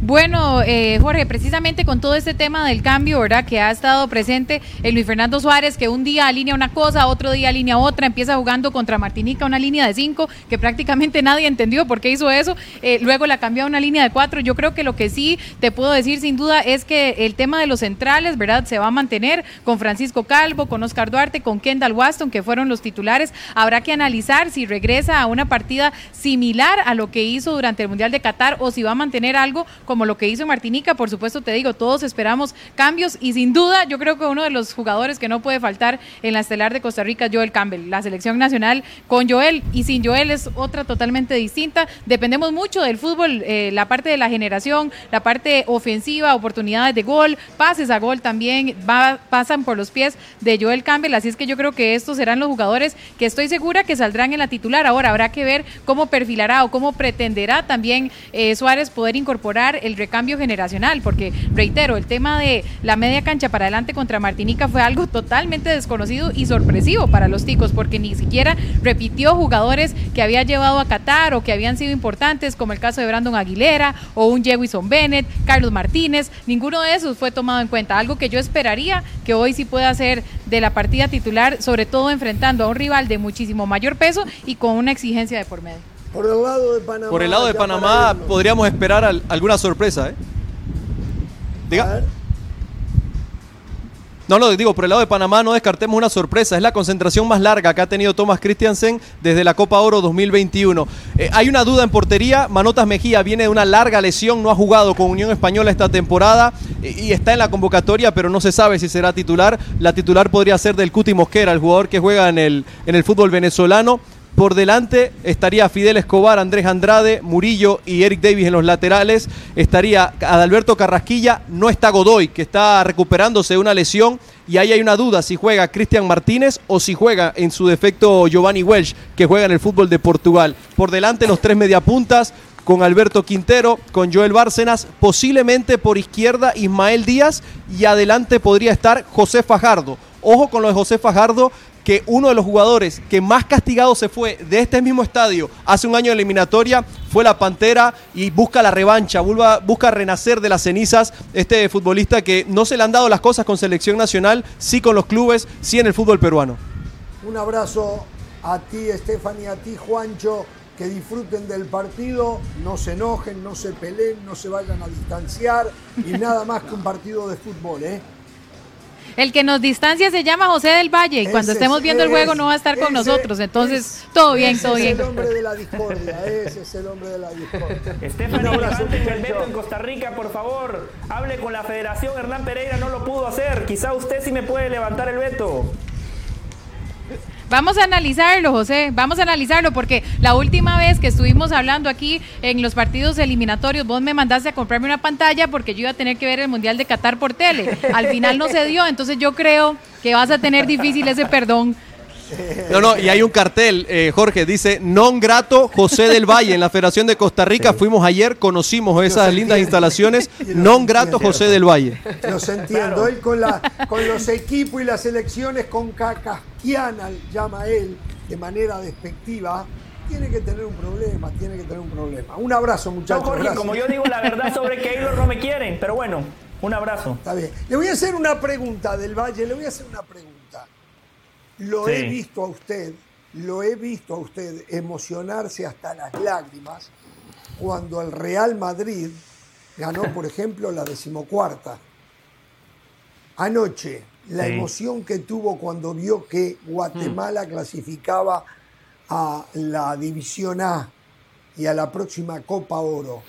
Bueno, eh, Jorge, precisamente con todo este tema del cambio, ¿verdad? Que ha estado presente el Luis Fernando Suárez, que un día alinea una cosa, otro día alinea otra, empieza jugando contra Martinica una línea de cinco, que prácticamente nadie entendió por qué hizo eso, eh, luego la cambió a una línea de cuatro. Yo creo que lo que sí te puedo decir sin duda es que el tema de los centrales, ¿verdad? Se va a mantener con Francisco Calvo, con Oscar Duarte, con Kendall Waston, que fueron los titulares. Habrá que analizar si regresa a una partida similar a lo que hizo durante el Mundial de Qatar o si va a mantener algo como lo que hizo Martinica. Por supuesto, te digo, todos esperamos cambios y sin duda yo creo que uno de los jugadores que no puede faltar en la estelar de Costa Rica Joel Campbell. La selección nacional con Joel y sin Joel es otra totalmente distinta. Dependemos mucho del fútbol, eh, la parte de la generación, la parte ofensiva, oportunidades de gol, pases a gol también pasan por los pies de Joel Campbell. Así es que yo creo que estos serán los jugadores que estoy segura que saldrán en la titular. Ahora habrá que ver cómo perfilará o cómo pretenderá también eh, Suárez poder incorporar el recambio generacional, porque reitero, el tema de la media cancha para adelante contra Martinica fue algo totalmente desconocido y sorpresivo para los ticos, porque ni siquiera repitió jugadores que había llevado a Qatar o que habían sido importantes, como el caso de Brandon Aguilera o un Jewison Bennett, Carlos Martínez, ninguno de esos fue tomado en cuenta, algo que yo esperaría que hoy sí pueda ser de la partida titular, sobre todo enfrentando a un rival de muchísimo mayor peso y con una exigencia de por medio.
Por el lado de Panamá.
Por el lado de Panamá podríamos esperar al- alguna sorpresa, ¿eh?
A
Diga.
ver,
No, no, digo, por el lado de Panamá no descartemos una sorpresa. Es la concentración más larga que ha tenido Thomas Christiansen desde la Copa Oro 2021. Eh, hay una duda en portería. Manotas Mejía viene de una larga lesión, no ha jugado con Unión Española esta temporada eh, y está en la convocatoria, pero no se sabe si será titular. La titular podría ser del Cuti Mosquera, el jugador que juega en el, en el fútbol venezolano. Por delante estaría Fidel Escobar, Andrés Andrade, Murillo y Eric Davis en los laterales. Estaría Adalberto Carrasquilla, no está Godoy, que está recuperándose de una lesión. Y ahí hay una duda si juega Cristian Martínez o si juega en su defecto Giovanni Welsh, que juega en el fútbol de Portugal. Por delante los tres mediapuntas, con Alberto Quintero, con Joel Bárcenas, posiblemente por izquierda Ismael Díaz y adelante podría estar José Fajardo. Ojo con lo de José Fajardo, que uno de los jugadores que más castigado se fue de este mismo estadio hace un año de eliminatoria fue la Pantera y busca la revancha, busca, renacer de las cenizas este futbolista que no se le han dado las cosas con selección nacional, sí con los clubes, sí en el fútbol peruano.
un abrazo a ti, Stephanie, a ti, Juancho. Que disfruten del partido, no se enojen, no se peleen, no se vayan a distanciar y nada más que un partido de fútbol, ¿eh?
El que nos distancia se llama José del Valle y cuando
Ese
estemos
es-
viendo el juego no va a estar con
ese
nosotros. Entonces,
es-
todo bien,
ese
todo
es
bien.
el hombre de la discordia, ese es el hombre de la discordia.
Levante el veto en Costa Rica, por favor. Hable con la federación. Hernán Pereira no lo pudo hacer. Quizá usted sí me puede levantar el veto.
Vamos a analizarlo, José, vamos a analizarlo porque la última vez que estuvimos hablando aquí en los partidos eliminatorios, vos me mandaste a comprarme una pantalla porque yo iba a tener que ver el Mundial de Qatar por tele. Al final no se dio, entonces yo creo que vas a tener difícil ese perdón.
No, no, y hay un cartel, eh, Jorge, dice non grato José del Valle en la Federación de Costa Rica. Fuimos ayer, conocimos esas lindas instalaciones. Non grato José del Valle.
Los entiendo. Él con, la, con los equipos y las elecciones con Cacasquiana, llama él, de manera despectiva, tiene que tener un problema, tiene que tener un problema. Un abrazo,
No,
muchachos.
Jorge,
gracias.
como yo digo la verdad sobre Keylor no me quieren, pero bueno, un abrazo.
Está bien. Le voy a hacer una pregunta del Valle, le voy a hacer una pregunta. Lo
Sí.
he visto a usted, lo he visto a usted emocionarse hasta las lágrimas cuando el Real Madrid ganó, por ejemplo, la decimocuarta. Anoche, la
Sí.
emoción que tuvo cuando vio que Guatemala clasificaba a la División A y a la próxima Copa Oro,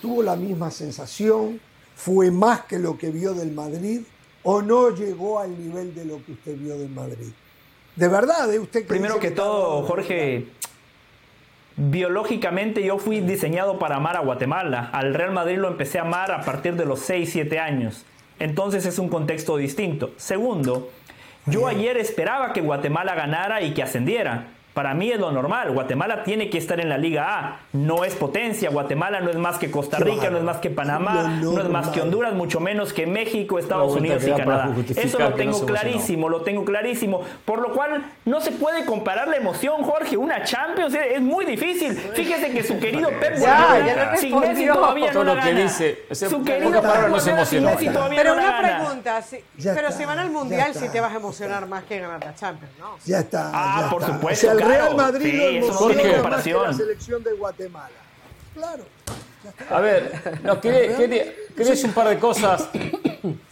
¿tuvo la misma sensación? ¿Fue más que lo que vio del Madrid? ¿O no llegó al nivel de lo que usted vio del Madrid? De verdad, ¿eh? usted que
Primero que
está
todo, Jorge, biológicamente yo fui diseñado para amar a Guatemala. Al Real Madrid lo empecé a amar a partir de los 6, 7 años. Entonces es un contexto distinto. Segundo, yo ayer esperaba que Guatemala ganara y que ascendiera. Para mí es lo normal. Guatemala tiene que estar en la Liga A. No es potencia. Guatemala no es más que Costa Rica, no es más que Panamá, no es más que. Honduras, mucho menos que México, Estados Unidos y Canadá. Eso lo
no
tengo clarísimo, lo tengo clarísimo. Por lo cual no se puede comparar la emoción, Jorge. Una Champions es muy difícil. Fíjese que su querido Pep Guardiola, sin. Messi todavía
Todo
no
lo
la
que
gana. su querido Pep
no se
Guardiola sin
emocionó.
Messi todavía
Pero
no la
una pregunta, si- pero
está,
si van al Mundial sí te vas a emocionar más que ganar la Champions, ¿no?
Ya está.
Ah,
ya
por
está.
supuesto,
O sea, el
claro.
Real Madrid
Sí,
lo emociona más que
comparación.
la selección de Guatemala. Claro.
A ver, no, quería decir un par de cosas.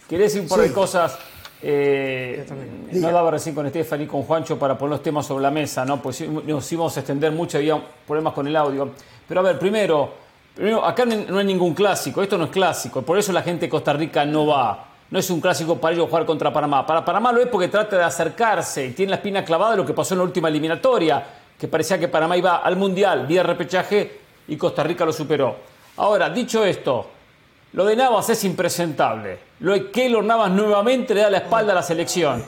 Quería decir un par
Sí.
de cosas. eh, no daba recién con Estefan y con Juancho para poner los temas sobre la mesa, ¿no? Pues nos íbamos a extender mucho, había problemas con el audio. Pero a ver, primero, primero acá no no hay ningún clásico, esto no es clásico, por eso la gente de Costa Rica no va. No es un clásico para ellos jugar contra Panamá. Para Panamá lo es porque trata de acercarse y tiene la espina clavada de lo que pasó en la última eliminatoria, que parecía que Panamá iba al Mundial vía repechaje y Costa Rica lo superó. Ahora, dicho esto, lo de Navas es impresentable. Lo de Keylor Navas nuevamente le da la espalda a la selección.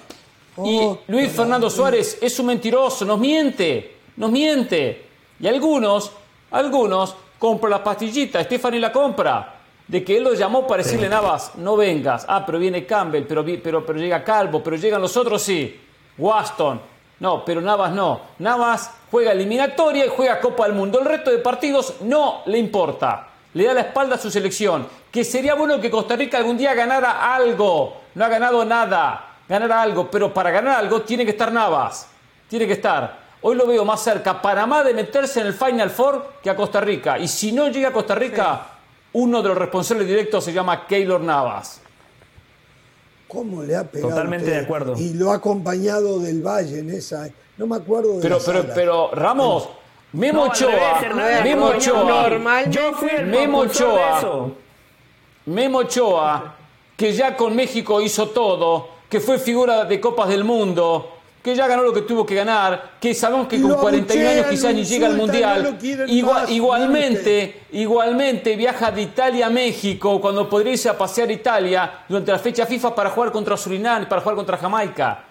Y Luis Fernando Suárez es un mentiroso, nos miente, nos miente. Y algunos, algunos compran la pastillita, Stephanie la compra. De que él lo llamó para decirle Navas, no vengas. Ah, pero viene Campbell, pero, pero, pero llega Calvo, pero llegan los otros sí. Waston. No, pero Navas no. Navas juega eliminatoria y juega Copa del Mundo. El resto de partidos no le importa. Le da la espalda a su selección. Que sería bueno que Costa Rica algún día ganara algo. No ha ganado nada. Ganara algo. Pero para ganar algo tiene que estar Navas. Tiene que estar. Hoy lo veo más cerca a Panamá de meterse en el Final Four que a Costa Rica. Y si no llega a Costa Rica, uno de los responsables directos se llama Keylor Navas.
¿Cómo le ha pegado?
Totalmente
usted?
de acuerdo.
Y lo ha acompañado del Valle en esa. No me acuerdo de
Pero,
la
pero,
sala.
pero, Ramos, Memo
No,
Ochoa, Memo Ochoa,
normal.
Yo fui el
Memo Ochoa. Memo Ochoa, que ya con México hizo todo, que fue figura de Copas del Mundo, que ya ganó lo que tuvo que ganar, que sabemos que con
lo
41 años quizás ni llega al Mundial.
no más,
igualmente, igualmente viaja de Italia a México cuando podría irse a pasear a Italia durante la fecha FIFA para jugar contra Surinam y para jugar contra Jamaica.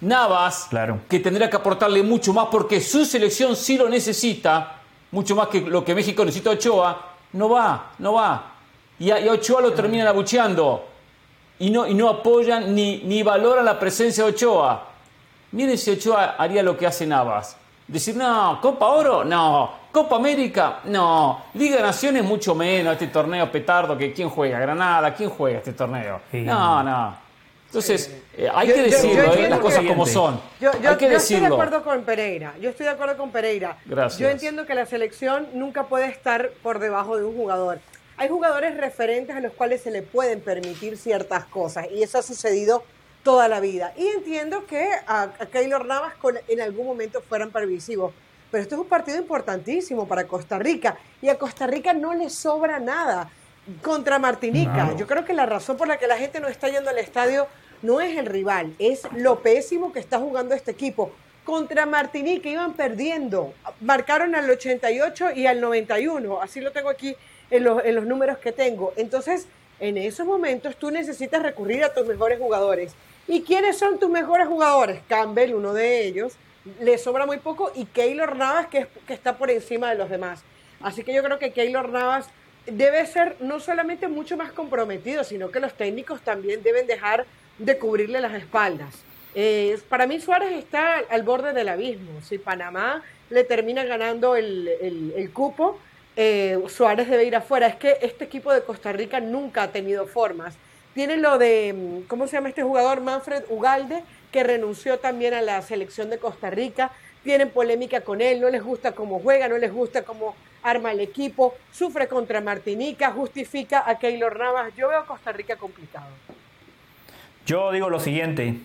Navas,
Claro.
que tendría que aportarle mucho más porque su selección sí lo necesita, mucho más que lo que México necesita a Ochoa, no va, no va. Y a, y a Ochoa lo terminan abucheando y no, y no apoyan ni, ni valoran la presencia de Ochoa. Miren si Ochoa haría lo que hace Navas. Decir, no, Copa Oro, no. Copa América, no. Liga de Naciones, mucho menos. Este torneo petardo, que ¿quién juega? Granada, ¿quién juega este torneo?
Sí.
No, no. Entonces, eh, hay
Yo-
que
yo- yo
decirlo, eh, las cosas
que-
como son.
Yo, yo-
hay que
yo estoy de
decirlo.
acuerdo con Pereira. Yo estoy de acuerdo con Pereira.
Gracias.
Yo entiendo que la selección nunca puede estar por debajo de un jugador. Hay jugadores referentes a los cuales se le pueden permitir ciertas cosas y eso ha sucedido toda la vida. Y entiendo que a, a Keylor Navas con, en algún momento fueran permisivos. Pero esto es un partido importantísimo para Costa Rica. Y a Costa Rica no le sobra nada contra Martinica. Yo creo que la razón por la que la gente no está yendo al estadio no es el rival, es lo pésimo que está jugando este equipo. Contra Martinica iban perdiendo. Marcaron al 88 y al 91. Así lo tengo aquí en los, en los números que tengo. Entonces, en esos momentos tú necesitas recurrir a tus mejores jugadores. ¿Y quiénes son tus mejores jugadores? Campbell, uno de ellos, le sobra muy poco, y Keylor Navas, que, es, que está por encima de los demás. Así que yo creo que Keylor Navas debe ser no solamente mucho más comprometido, sino que los técnicos también deben dejar de cubrirle las espaldas. Eh, para mí Suárez está al borde del abismo. Si Panamá le termina ganando el, el, cupo, eh, Suárez debe ir afuera. Es que este equipo de Costa Rica nunca ha tenido formas. Tiene lo de, ¿cómo se llama este jugador? Manfred Ugalde, que renunció también a la selección de Costa Rica. Tienen polémica con él, no les gusta cómo juega, no les gusta cómo arma el equipo, sufre contra Martinica, justifica a Keylor Navas. Yo veo a Costa Rica complicado.
Yo digo lo siguiente.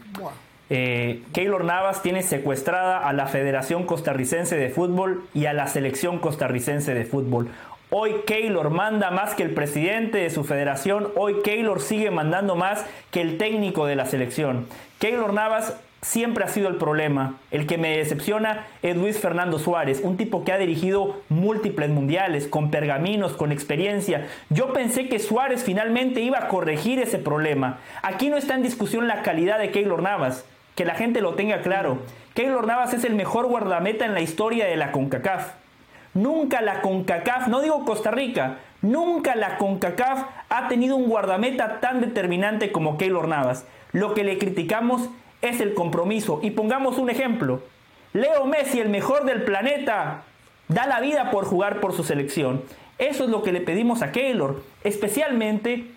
Eh, Keylor Navas tiene secuestrada a la Federación Costarricense de Fútbol y a la Selección Costarricense de Fútbol. Hoy Keylor manda más que el presidente de su federación. Hoy Keylor sigue mandando más que el técnico de la selección. Keylor Navas siempre ha sido el problema. El que me decepciona es Luis Fernando Suárez, un tipo que ha dirigido múltiples mundiales, con pergaminos, con experiencia. Yo pensé que Suárez finalmente iba a corregir ese problema. Aquí no está en discusión la calidad de Keylor Navas, que la gente lo tenga claro. Keylor Navas es el mejor guardameta en la historia de la CONCACAF. Nunca la CONCACAF, no digo Costa Rica, nunca la CONCACAF ha tenido un guardameta tan determinante como Keylor Navas. Lo que le criticamos es el compromiso. Y pongamos un ejemplo. Leo Messi, el mejor del planeta, da la vida por jugar por su selección. Eso es lo que le pedimos a Keylor, especialmente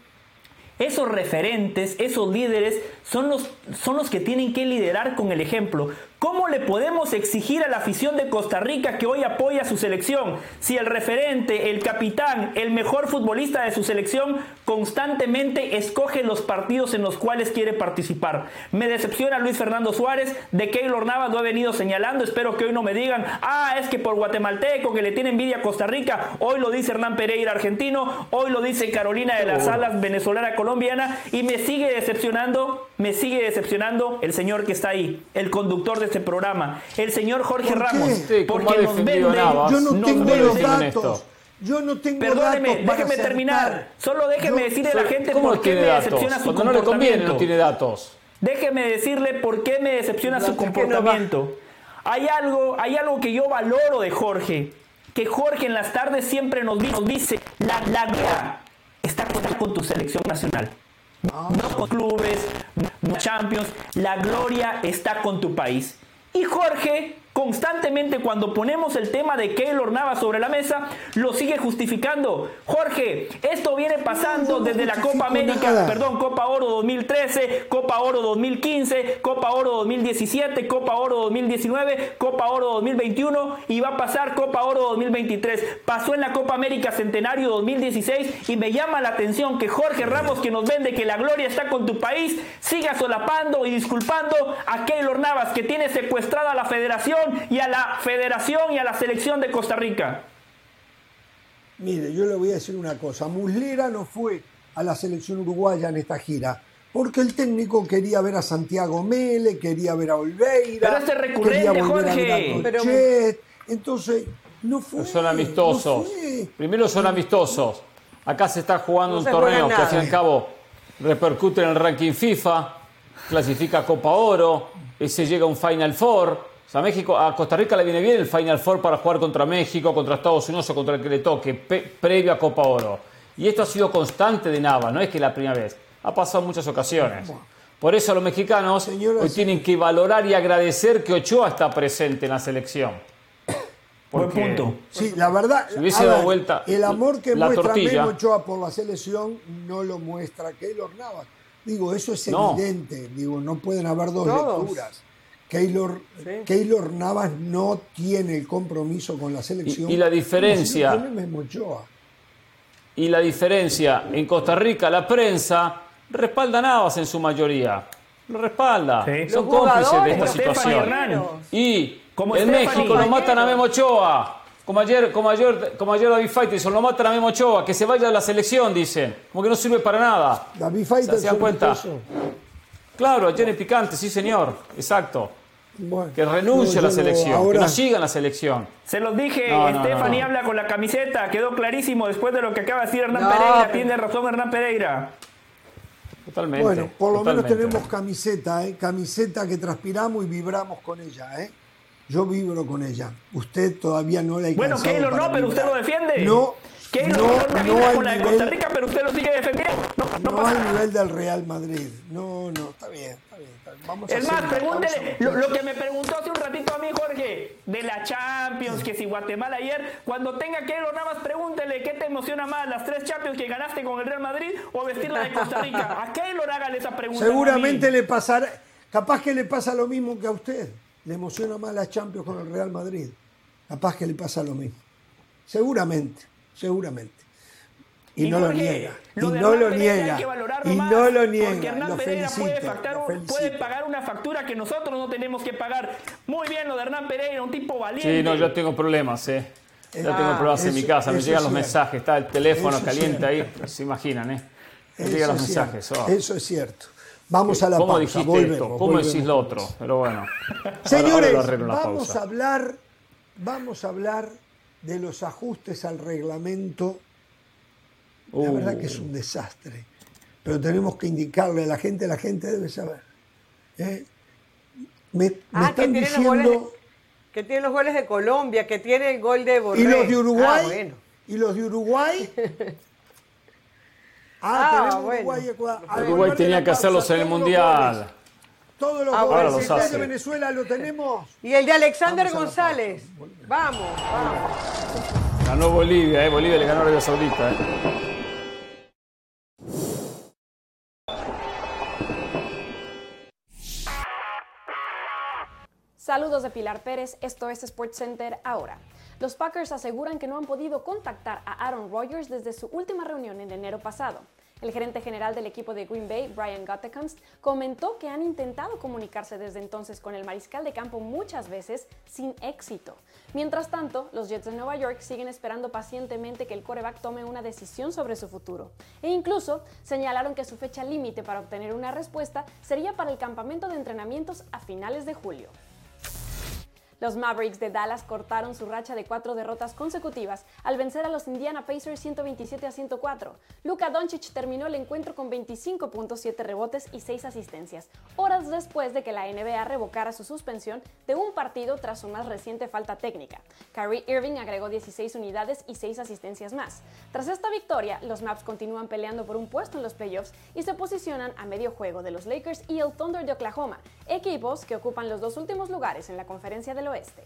esos referentes, esos líderes, son los, son los que tienen que liderar con el ejemplo. ¿Cómo le podemos exigir a la afición de Costa Rica que hoy apoya a su selección si el referente, el capitán, el mejor futbolista de su selección constantemente escoge los partidos en los cuales quiere participar? Me decepciona Luis Fernando Suárez, de Keylor Navas lo he venido señalando, espero que hoy no me digan, ah, es que por guatemalteco que le tiene envidia a Costa Rica, hoy lo dice Hernán Pereira argentino, hoy lo dice Carolina de las Alas venezolana colombiana y me sigue decepcionando, me sigue decepcionando el señor que está ahí, el conductor de este programa, el señor Jorge Ramos, porque nos vende,
Yo no
nos
tengo los datos. Yo no tengo
Perdóneme,
datos
déjeme terminar. Solo déjeme
Yo-
decirle a la gente
¿Cómo
por qué me
datos?
decepciona su
Cuando no le conviene
comportamiento.
no tiene datos.
Déjeme decirle por qué me decepciona su
No, no
comportamiento. Hay algo, hay algo que yo valoro de Jorge. Que Jorge en las tardes siempre nos, di- nos dice, la, la gloria está con tu selección nacional. No con clubes, no Champions. La gloria está con tu país. Y Jorge, constantemente cuando ponemos el tema de Keylor Navas sobre la mesa, lo sigue justificando. Jorge, esto viene pasando
no
desde la Copa América,
nada.
perdón, Copa Oro 2013, Copa Oro 2015, Copa Oro 2017, Copa Oro 2019, Copa Oro 2021 y va a pasar Copa Oro 2023. Pasó en la Copa América Centenario 2016 y me llama la atención que Jorge Ramos, que nos vende que la gloria está con tu país, siga solapando y disculpando a Keylor Navas, que tiene secuestrada a la federación y a la federación y a la selección de Costa Rica.
Mire, yo le voy a decir una cosa. Muslera no fue a la selección uruguaya en esta gira. Porque el técnico quería ver a Santiago Mele, quería ver a Olveira.
Pero este es recurrente,
quería volver a ver a
Jorge.
Pero-.
Entonces, no fue.
Son amistosos.
no fue.
Primero son amistosos. Acá se está jugando
No
un torneo que al fin y al cabo repercute en el ranking FIFA, clasifica a Copa Oro, ese llega a un Final Four. O sea, México, a Costa Rica le viene bien el Final Four para jugar contra México, contra Estados Unidos o contra el que le toque, pe- previo a Copa Oro. Y esto ha sido constante de Nava, no es que la primera vez, ha pasado en muchas ocasiones. Por eso los mexicanos hoy tienen que valorar y agradecer que Ochoa está presente en la selección.
Buen punto.
Sí, la verdad,
Si hubiese dado
ver,
vuelta
el amor que
la
muestra
tortilla.
Memo Ochoa por la selección no lo muestra Keylor Navas. Digo, eso es
No.
evidente. Digo, no pueden haber dos
Todos.
lecturas. Keylor,
Sí.
Keylor Navas no tiene el compromiso con la selección.
Y- y la diferencia-
si lo tiene Memo Ochoa.
Y la diferencia en Costa Rica, la prensa respalda a Navas en su mayoría. Lo respalda.
Sí.
Son cómplices de esta situación. Y
Como
en. México lo matan a Memo Ochoa. Como ayer, como ayer, como ayer David Faitelson, lo matan a Memo Ochoa, que se vaya a la selección, dicen. Como que no sirve para nada.
David
¿Se,
Faitelson
se dan cuenta?
eso.
Claro, Jenny Picante, sí señor. Exacto.
Bueno,
Que renuncie a la
no-
selección, que no siga en la selección.
Se los dije,
No, no,
Stephanie
no, no.
habla con la camiseta, quedó clarísimo después de lo que acaba de decir Hernán
No,
Pereira.
pero-
Tiene razón Hernán Pereira.
Totalmente.
Bueno, por lo menos tenemos camiseta, ¿eh? camiseta que transpiramos y vibramos con ella. ¿eh? Yo vibro con ella. Usted todavía no la ha
Bueno, Keylor no, pero usted
vibrar.
lo defiende.
No,
Keylor
no,
no, con la de Costa Rica, pero usted lo sigue defendiendo. No, no
No al nivel del Real Madrid. No, no, está bien, está bien. está bien. Vamos a
Es
hacer
más,
una
pregúntele lo, lo que me preguntó hace un ratito a mí, Jorge, de la Champions, que si Guatemala ayer, cuando tenga que irlo, nada más pregúntele qué te emociona más, las tres Champions que ganaste con el Real Madrid o vestir la de Costa Rica. A Keylor hágale esa pregunta. a.
Seguramente le pasará, capaz que le pasa lo mismo que a usted. Le emociona más la Champions con el Real Madrid. Capaz que le pasa lo mismo. Seguramente, seguramente. Y,
Y
no lo niega. Y
lo
no
Hernán
lo niega.
Que
Y
más,
no lo
Porque
niega.
Hernán
Lo
Pereira puede,
felicito,
factar-
lo
puede
felicito.
pagar una factura que nosotros no tenemos que pagar. Muy bien lo de Hernán Pereira, un tipo valiente.
Sí, no, yo tengo problemas, ¿eh? Yo
Ah,
tengo problemas en mi casa, me llegan los
cierto.
mensajes, está el teléfono
Eso es
caliente ahí, se imaginan, ¿eh? Me
Eso
llegan los
es
mensajes. oh.
Eso es cierto. Vamos a la
¿Cómo
pausa.
dijiste
volvemos,
esto? ¿Cómo
volvemos.
decís lo otro? Pero bueno.
Señores,
ahora
vamos
pausa.
a hablar, vamos a hablar de los ajustes al reglamento. La
Uh.
verdad que es un desastre, pero tenemos que indicarle a la gente, la gente debe saber. ¿eh? Me, me
Ah, que
están
tiene los
diciendo
goles que tiene los goles de Colombia, que tiene el gol de Borré.
y los de Uruguay,
Ah, bueno.
y los de Uruguay. Ah,
Ah,
tenemos
bueno.
Uruguay, Ecuador.
Uruguay tenía que hacerlos en el Mundial.
Todos los
Ah,
goles.
bueno,
de Venezuela lo tenemos.
Y el de Alexander González. Vamos, vamos.
Ganó Bolivia, ¿eh? Bolivia le ganó a Arabia Saudita, ¿eh?
Saludos de Pilar Pérez, esto es SportsCenter ahora. Los Packers aseguran que no han podido contactar a Aaron Rodgers desde su última reunión en enero pasado. El gerente general del equipo de Green Bay, Brian Gutekunst, comentó que han intentado comunicarse desde entonces con el mariscal de campo muchas veces sin éxito. Mientras tanto, los Jets de Nueva York siguen esperando pacientemente que el quarterback tome una decisión sobre su futuro. E incluso señalaron que su fecha límite para obtener una respuesta sería para el campamento de entrenamientos a finales de julio. Los Mavericks de Dallas cortaron su racha de cuatro derrotas consecutivas al vencer a los Indiana Pacers 127 a 104. Luka Doncic terminó el encuentro con 25.7 rebotes y 6 asistencias, horas después de que la NBA revocara su suspensión de un partido tras su más reciente falta técnica. Kyrie Irving agregó 16 unidades y 6 asistencias más. Tras esta victoria, los Mavs continúan peleando por un puesto en los playoffs y se posicionan a medio juego de los Lakers y el Thunder de Oklahoma, equipos que ocupan los dos últimos lugares en la conferencia del oeste.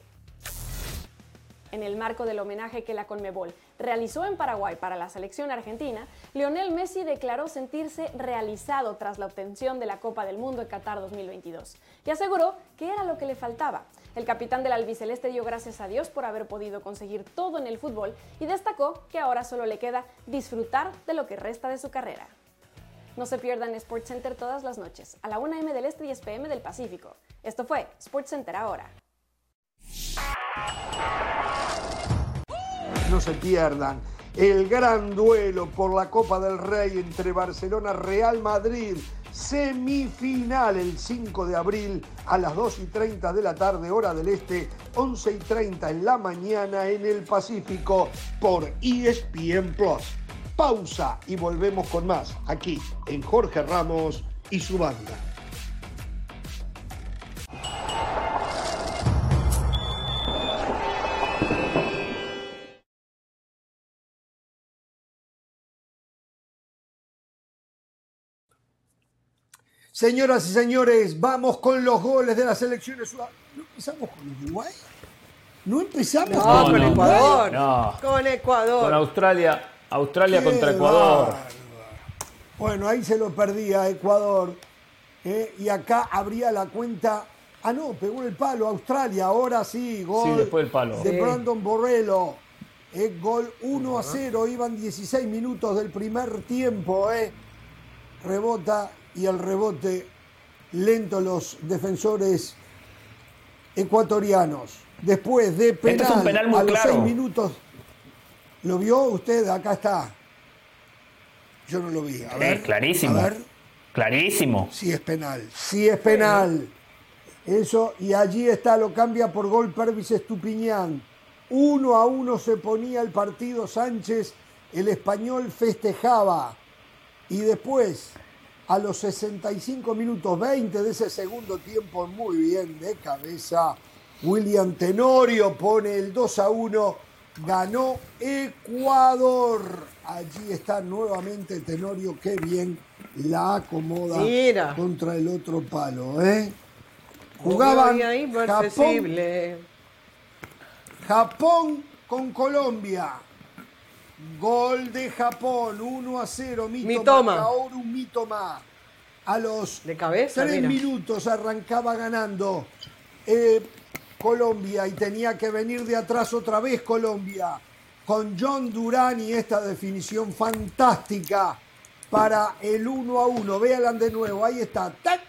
En el marco del homenaje que la Conmebol realizó en Paraguay para la selección argentina, Lionel Messi declaró sentirse realizado tras la obtención de la Copa del Mundo en Qatar 2022 y aseguró que era lo que le faltaba. El capitán del albiceleste dio gracias a Dios por haber podido conseguir todo en el fútbol y destacó que ahora solo le queda disfrutar de lo que resta de su carrera. No se pierdan SportsCenter todas las noches, a la 1 m del Este y 10 pm del Pacífico. Esto fue SportsCenter ahora.
No se pierdan el gran duelo por la Copa del Rey entre Barcelona Real Madrid. Semifinal el 5 de abril a las 2 y 30 de la tarde, hora del este, 11 y 30 en la mañana en el Pacífico por ESPN Plus. Pausa y volvemos con más aquí en Jorge Ramos y su banda. Señoras y señores, vamos con los goles de las selecciones. ¿No empezamos con Uruguay? ¿No empezamos
No,
con
con
no,
Ecuador.
no.
Con Ecuador.
Con Australia, Australia
Qué
contra Ecuador.
Bueno, ahí se lo perdía Ecuador. ¿eh? Y acá abría la cuenta. Ah, no, pegó el palo Australia. Ahora sí, gol.
Sí, después del palo.
De
Sí.
Brandon Borrello. Eh, gol 1 a 0. Iban 16 minutos del primer tiempo. eh. Rebota y el rebote lentos los defensores ecuatorianos. Después de penal,
Este es un penal muy
a los
claro.
seis minutos. ¿Lo vio usted? Acá está. Yo no lo vi. A ver,
clarísimo.
A ver,
Clarísimo.
sí es penal. Sí es penal. Eso, y allí está, lo cambia por gol Pervis Estupiñán. Uno a uno se ponía el partido Sánchez, el español festejaba. Y después, a los 65 minutos 20 de ese segundo tiempo, muy bien de cabeza, William Tenorio pone el 2 a 1, ganó Ecuador. Allí está nuevamente Tenorio, qué bien la acomoda
Mira.
contra el otro palo. ¿eh?
Jugaban
Japón. Japón con Colombia. Gol de Japón, 1 a 0. Mitoma.
Mitoma.
Kaoru Mitoma. A los
De cabeza,
tres
mira.
minutos arrancaba ganando eh, Colombia y tenía que venir de atrás otra vez Colombia. Con John Durán y esta definición fantástica para el 1 a 1. Véanla de nuevo, ahí está. ¡Tac!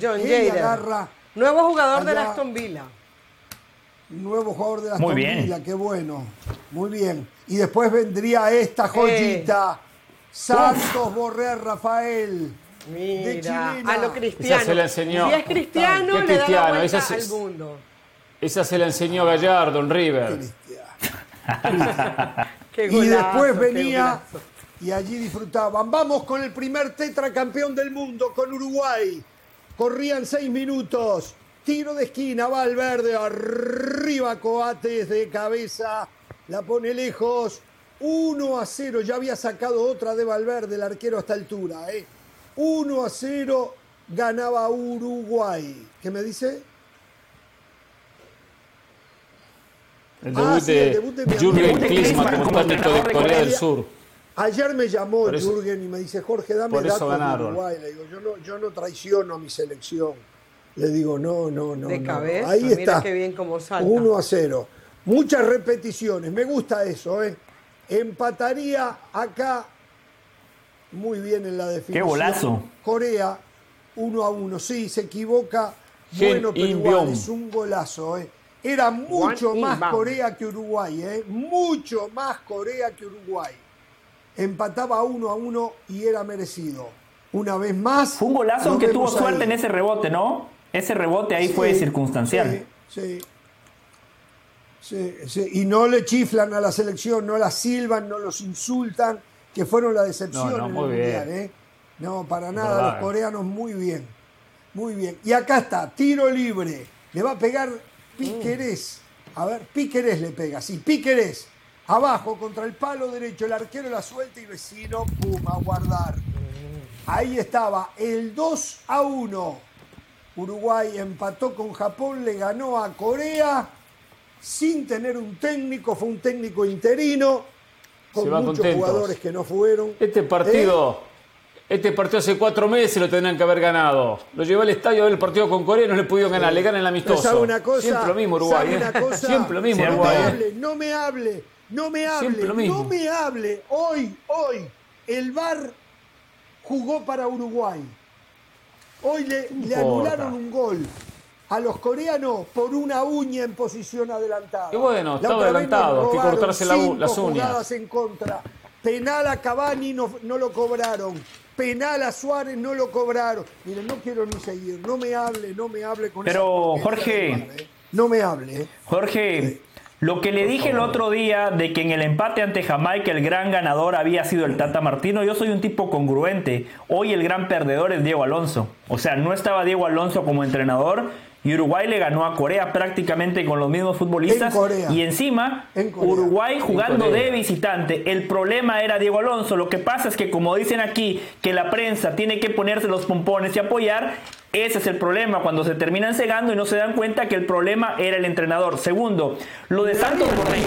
John Jader.
agarra
Nuevo jugador de. Aston Villa.
Nuevo jugador de la
Muy bien.
Qué bueno. Muy bien. Y después vendría esta joyita. Santos Borré Rafael. De
Mira,
chilena.
a lo cristiano.
Esa se la enseñó.
Si es cristiano,
¿Qué
le da la
cristiano?
vuelta
Esa se-
al mundo.
Esa se la enseñó Gallardo en River.
Qué
Y después venía y allí disfrutaban. Vamos con el primer tetracampeón del mundo, con Uruguay. Corrían seis minutos. Tiro de esquina, Valverde. Arriba Coates de cabeza. La pone lejos. 1 a 0. Ya había sacado otra de Valverde, el arquero a esta altura. ¿eh? 1 a 0 ganaba Uruguay. ¿Qué me dice?
El
Ah,
debut
sí, el
de
debut de
Jürgen. Klinsmann como técnico de
de
Corea del. Sur.
Ayer me llamó
eso-
Jürgen y me dice, Jorge, dame datos de. Uruguay. Le digo, yo no, yo no traiciono a mi selección. Le digo, no, no, no.
De
no.
cabeza,
Ahí
mira
está.
qué bien cómo salta.
1 a 0. Muchas repeticiones. Me gusta eso, ¿eh? Empataría acá muy bien en la definición.
golazo!
Corea, 1 a 1. Sí, se equivoca. Bueno, pero igual
Byung.
es un golazo, ¿eh? Era mucho
Juan
más. Corea que Uruguay, ¿eh? Mucho más Corea que Uruguay. Empataba 1 a 1 y era merecido. Una vez más.
Fue un golazo aunque tuvo suerte
ahí.
en ese rebote, ¿no? Ese rebote ahí
Sí,
fue circunstancial.
Sí, sí. Sí. Y no le chiflan a la selección, no la silban, no los insultan, que fueron la decepción
No, no,
en
muy
el
bien.
¿eh? No, para nada,
verdad,
los coreanos muy bien. Muy bien. Y acá está, tiro libre. Le va a pegar Piquerés. A ver, Piquerés le pega, sí, Piquerés. Abajo, contra el palo derecho, el arquero la suelta y vecino, pum, a guardar. Ahí estaba, el 2 a 1. Uruguay empató con Japón, le ganó a Corea sin tener un técnico, fue un técnico interino, con muchos
contentos.
jugadores que no fueron.
Este partido,
¿Eh?
este partido hace cuatro meses lo tendrían que haber ganado. Lo llevé al estadio a ver el partido con Corea y no le pudieron ganar. Le ganan el amistoso.
¿sabe una cosa?
Siempre lo mismo Uruguay.
¿Sabe
¿eh?
una cosa?
Siempre lo mismo
Sí,
no
Uruguay.
me
¿eh?
hable, no me hable, no me hable,
Siempre
no me hable. Hoy, hoy, el VAR jugó para Uruguay. Hoy le, anularon un gol a los coreanos por una uña en posición adelantada.
Y bueno, estaba adelantado, hay que cortarse la las uñas.
en contra. Penal a Cavani no, no lo cobraron. Penal a Suárez no lo cobraron. Miren, no quiero ni seguir. No me hable, no me hable con
Pero,
esa porquería
Jorge.
¿eh? No me hable. ¿eh?
Jorge, lo que le dije el otro día de que en el empate ante Jamaica el gran ganador había sido el Tata Martino, yo soy un tipo congruente. Hoy el gran perdedor es Diego Alonso. O sea, no estaba Diego Alonso como entrenador y Uruguay le ganó a Corea prácticamente con los mismos futbolistas.
En Corea.
Y encima,
En Corea.
Uruguay jugando
Corea.
de visitante. El problema era Diego Alonso. Lo que pasa es que, como dicen aquí, que la prensa tiene que ponerse los pompones y apoyar. Ese es el problema, cuando se terminan cegando y no se dan cuenta que el problema era el entrenador. Segundo, lo de Santos Borré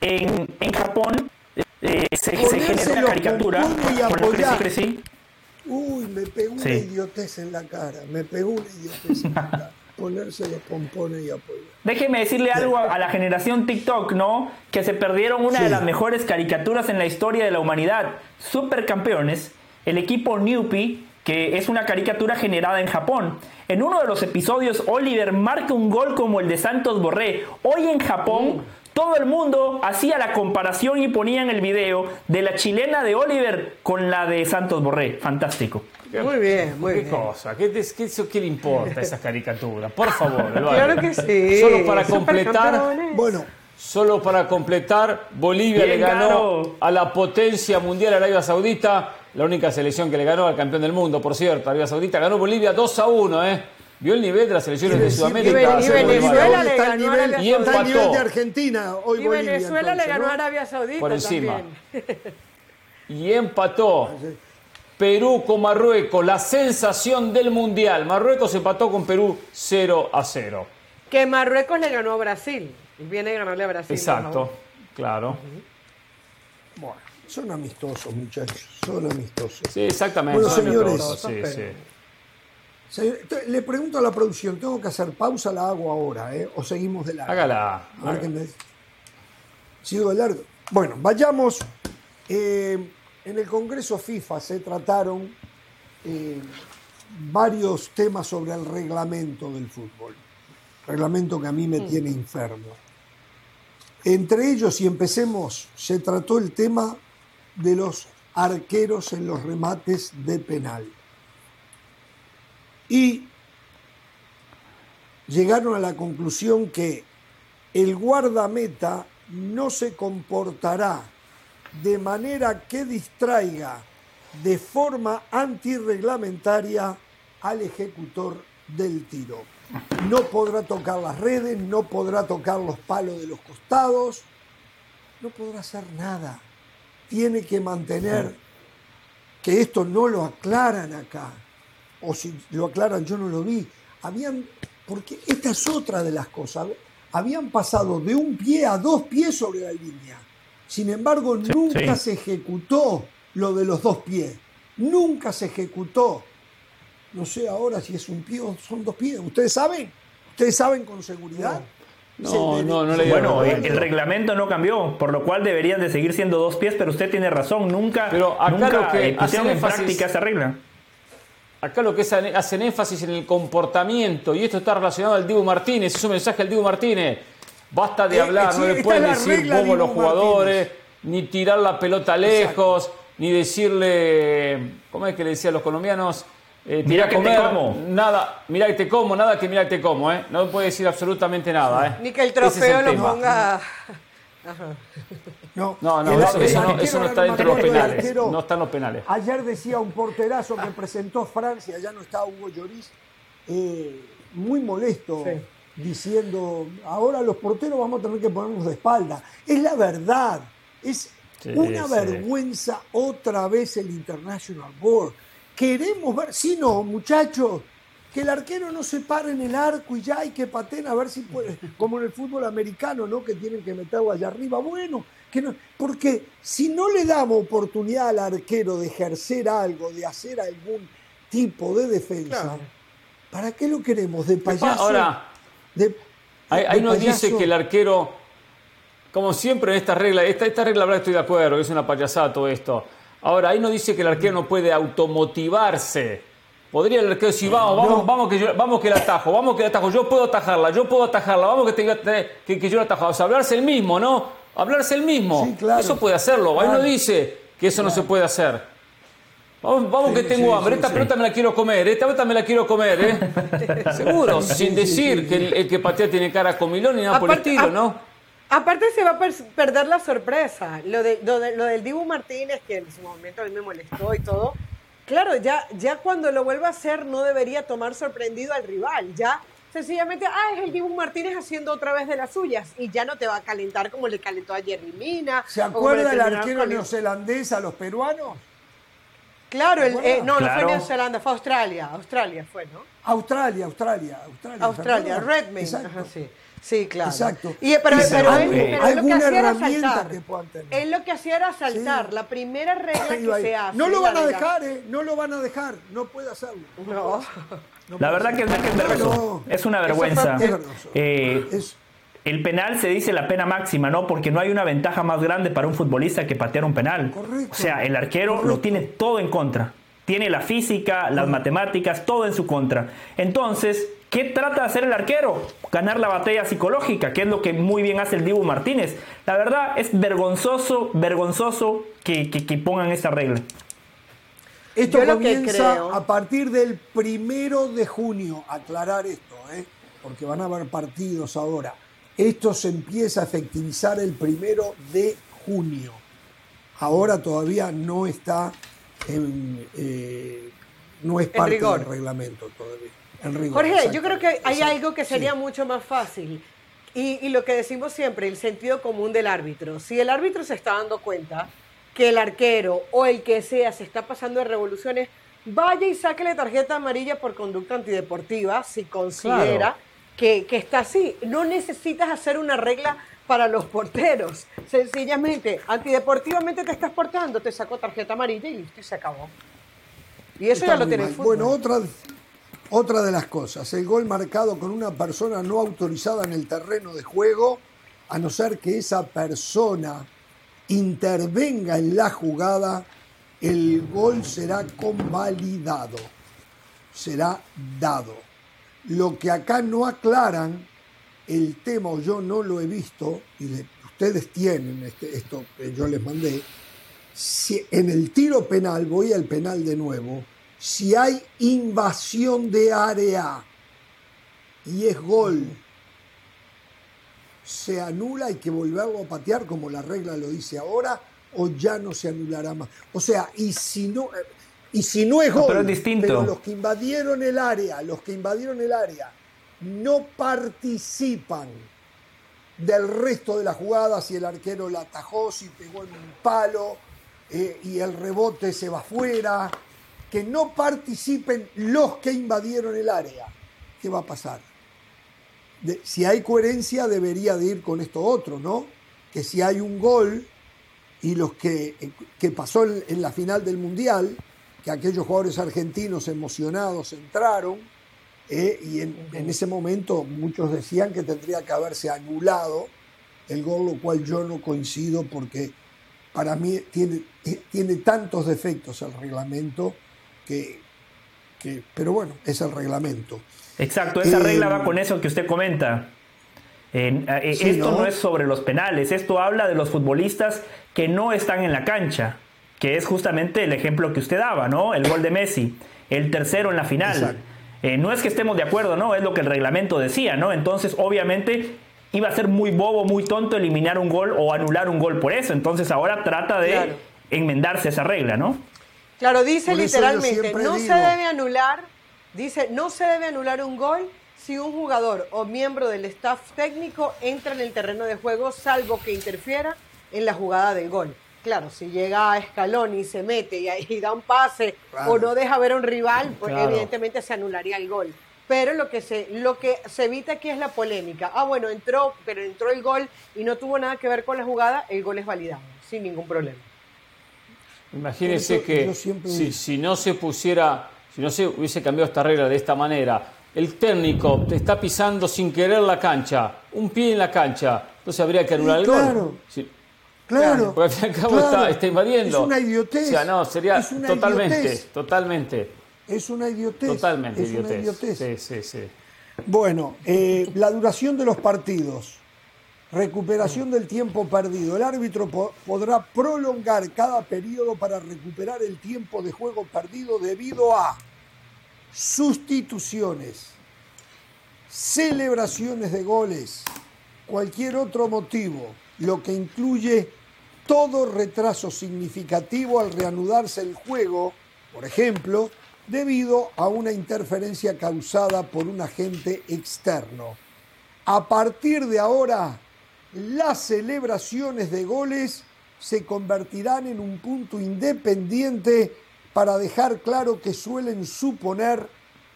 en, en Japón eh, se, se
los
caricatura
Uy, me pegó una idiotez en la cara. Me pegó una idiotez en la cara. Ponerse los pompones y apoyar.
Déjeme decirle algo a, a la generación TikTok, ¿no? Que se perdieron una
Sí.
de las mejores caricaturas en la historia de la humanidad. Supercampeones, el equipo Newpie que es una caricatura generada en Japón. En uno de los episodios, Oliver marca un gol como el de Santos Borré. Hoy en Japón, todo el mundo hacía la comparación y ponían el video de la chilena de Oliver con la de Santos Borré. Fantástico.
Muy bien, muy
¿Qué
bien.
cosa? ¿Qué, te- qué- eso- qué le importa esas caricaturas? Por favor, Eduardo.
Claro que sí.
Solo para completar.
Bueno,
solo para completar, Bolivia
Bien,
le ganó
Caro.
a la potencia mundial Arabia Saudita, la única selección que le ganó al campeón del mundo, por cierto, Arabia Saudita ganó Bolivia 2 a 1, ¿eh? ¿Vio el nivel de las selecciones de Sudamérica?
y Venezuela le ganó a
nivel-
Arabia
Y
está al nivel de Argentina hoy
Y
Bolivia.
Venezuela le ganó a Arabia Saudita
Por encima.
también.
y empató. Perú con Marruecos, la sensación del Mundial. Marruecos empató con Perú 0 a 0.
Que Marruecos le ganó a Brasil. Y viene a ganarle a Brasil.
Exacto, claro.
Bueno, son amistosos, muchachos, son amistosos.
Sí, exactamente.
Bueno,
son
señores.
amistosos, sí, sí.
Le pregunto a la producción, ¿tengo que hacer pausa? La hago ahora, ¿eh? ¿O seguimos de largo?
Hágala.
A ver qué me dice. Sigo de largo. Bueno, vayamos. Eh, en el Congreso FIFA se trataron eh, varios temas sobre el reglamento del fútbol. Reglamento que a mí me tiene enfermo. Entre ellos, y empecemos, se trató el tema de los arqueros en los remates de penal. Y llegaron a la conclusión que el guardameta no se comportará de manera que distraiga de forma antirreglamentaria al ejecutor del tiro. No podrá tocar las redes, no podrá tocar los palos de los costados, no podrá hacer nada. Tiene que mantener que esto no lo aclaran acá, o si lo aclaran yo no lo vi. Habían, porque esta es otra de las cosas, habían pasado de un pie a dos pies sobre la línea. Sin embargo, nunca
sí.
se ejecutó lo de los dos pies. Nunca se ejecutó. No sé ahora si es un pie o son dos pies. ¿Ustedes saben? ¿Ustedes saben con seguridad?
No,
Se
no, no
se-
le digo.
Bueno, el, el reglamento no cambió, por lo cual deberían de seguir siendo dos pies, pero usted tiene razón, nunca,
Pero acá
nunca
lo que
eh, pusieron en
énfasis-
práctica esa regla.
Acá lo que es- hacen énfasis en el comportamiento, y esto está relacionado al Dibu Martínez, es un mensaje al Dibu Martínez. Basta de
Eh,
hablar, no le pueden decir a los jugadores, ni tirar la pelota lejos, ni decirle, ¿cómo es que le decían los colombianos? Eh, a
que te como.
Nada, mira que te como, nada que mira que te como, ¿eh? No puede decir absolutamente nada, ¿eh?
Ni que el
Ese es
trofeo lo
tema.
ponga.
No,
No, no,
El-
eso,
el
eso no, eso no está dentro de los penales.
arquero.
No está en los penales.
Ayer decía un porterazo que presentó Francia, ya no está Hugo Lloris, eh, muy molesto,
Sí.
diciendo, ahora los porteros vamos a tener que ponernos de espalda. Es la verdad, es
Sí,
una
sí.
vergüenza otra vez el International Board. Queremos ver, si no, muchachos, que el arquero no se pare en el arco y ya hay que pateen a ver si puede, como en el fútbol americano, ¿no? Que tienen que meterlo allá arriba. Bueno, que no, porque si no le damos oportunidad al arquero de ejercer algo, de hacer algún tipo de defensa,
Claro.
¿para qué lo queremos? De payaso.
Ahora,
de-
Ahí,
de
ahí nos
payaso.
dice que el arquero, como siempre en esta regla, esta, esta regla, la verdad estoy de acuerdo, que es una payasada todo esto. Ahora, ahí nos dice que el arquero no puede automotivarse. Podría el arquero decir, vamos, vamos, vamos, que yo, vamos que la atajo, vamos que la atajo, yo puedo atajarla, yo puedo atajarla, vamos que, tenga, que, que yo la atajo. O sea, hablarse el mismo, ¿no? Hablarse el mismo.
Sí, claro.
Eso puede hacerlo. Ahí no
Claro.
dice que eso no se puede hacer. Vamos, vamos que tengo
sí,
hambre,
sí,
esta
sí.
pelota me la quiero comer, esta pelota me la quiero comer, ¿eh? Seguro, sin decir que el, el que patea tiene cara comilón ni nada por el
ap-
¿no?
Aparte se va a per- perder la sorpresa. Lo, de, lo, de- lo del Dibu Martínez, que en su momento a mí me molestó y todo. Claro, ya, ya cuando lo vuelva a hacer no debería tomar sorprendido al rival. Ya sencillamente, ah, es el Dibu Martínez haciendo otra vez de las suyas. Y ya no te va a calentar como le calentó a Jerry Mina.
¿Se acuerda el arquero
con-
neozelandés a los peruanos?
Claro, el- eh, no, no
Claro.
fue Nueva Zelanda, fue Australia. Australia fue, ¿no?
Australia, Australia, Australia. ¿se
Australia? Redmayne. Ajá, sí. Sí, claro.
Exacto.
Y, pero,
Y
pero
se-
él, pero él lo que hacía era
herramienta
saltar.
que puedan tener.
Él lo que hacía era saltar.
Sí.
La primera regla que se hace.
No lo van a dejar, ¿eh? No lo van a dejar. No puede hacerlo.
No.
La verdad que es, que es vergonzoso.
No.
Es una vergüenza. Eh,
Es-
el penal se dice la pena máxima, ¿no? Porque no hay una ventaja más grande para un futbolista que patear un penal.
Correcto.
O sea, el arquero lo tiene todo en contra. tiene la física, las matemáticas, todo en su contra. Entonces, ¿qué trata de hacer el arquero? Ganar la batalla psicológica, que es lo que muy bien hace el Dibu Martínez. La verdad es vergonzoso, vergonzoso que, que pongan esta regla.
Esto comienza a partir del primero de junio, aclarar esto, ¿eh? porque van a haber partidos ahora. Esto se empieza a efectivizar el primero de junio. Ahora todavía no está en, eh, no es parte del reglamento todavía.
Jorge, yo creo que hay algo que sería mucho más fácil. Y, y, lo que decimos siempre, el sentido común del árbitro. Si el árbitro se está dando cuenta que el arquero o el que sea se está pasando de revoluciones, vaya y sáquele tarjeta amarilla por conducta antideportiva si considera que, está así. No necesitas hacer una regla para los porteros. Sencillamente, antideportivamente te estás portando, te sacó tarjeta amarilla y listo, y se acabó. Y eso ya lo tiene el
Bueno, otra, otra de las cosas, el gol marcado con una persona no autorizada en el terreno de juego, a no ser que esa persona intervenga en la jugada, el gol será convalidado, será dado. Lo que acá no aclaran, el tema, yo no lo he visto, y ustedes tienen este, esto que yo les mandé, si en el tiro penal, voy al penal de nuevo, si hay invasión de área y es gol se anula, hay que volverlo a patear como la regla lo dice ahora, o ya no se anulará más. O sea, y si no, eh, y si no es gol,
pero, distinto.
los que invadieron el área, los que invadieron el área no participan del resto de la jugada, si el arquero la atajó, si pegó en un palo eh, y el rebote se va afuera, que no participen los que invadieron el área. ¿Qué va a pasar? si hay coherencia debería de ir con esto otro, ¿no? Que si hay un gol y los que, que pasó en, la final del Mundial, que aquellos jugadores argentinos emocionados entraron, eh, y en, ese momento muchos decían que tendría que haberse anulado el gol, lo cual yo no coincido porque para mí tiene, eh, tiene tantos defectos el reglamento que, que, pero bueno, es el reglamento.
Exacto, esa regla va con eso que usted comenta. Eh, esto ¿no? es sobre los penales, esto habla de los futbolistas que no están en la cancha, que es justamente el ejemplo que usted daba, ¿no? El gol de Messi, el tercero en la final. Eh, no es que estemos de acuerdo, ¿no? Es lo que el reglamento decía, ¿no? Entonces, obviamente, iba a ser muy bobo, muy tonto eliminar un gol o anular un gol por eso. Entonces, ahora trata de enmendarse esa regla, ¿no?
Claro, dice literalmente, no se debe anular Dice, no se debe anular un gol si un jugador o miembro del staff técnico entra en el terreno de juego salvo que interfiera en la jugada del gol. Claro, si llega a escalón y se mete y, da un pase o no deja ver a un rival, pues evidentemente se anularía el gol. Pero lo que, se, lo que se evita aquí es la polémica. Ah, bueno, entró, pero entró el gol y no tuvo nada que ver con la jugada, el gol es validado, sin ningún problema.
Imagínense que si, si no se pusiera si no se hubiese cambiado esta regla de esta manera, el técnico te está pisando sin querer la cancha, un pie en la cancha, entonces habría que anular el
gol. claro.
Porque al fin y al cabo está, invadiendo. Es
una idiotez.
O sea, no, sería totalmente, totalmente.
Es una idiotez.
Totalmente
es
idiotez.
Una idiotez.
Sí, sí, sí.
Bueno, eh, la duración de los partidos, recuperación del tiempo perdido. El árbitro podrá prolongar cada periodo para recuperar el tiempo de juego perdido debido a sustituciones, celebraciones de goles, cualquier otro motivo, lo que incluye todo retraso significativo al reanudarse el juego, por ejemplo, debido a una interferencia causada por un agente externo. A partir de ahora, las celebraciones de goles se convertirán en un punto independiente para dejar claro que suelen suponer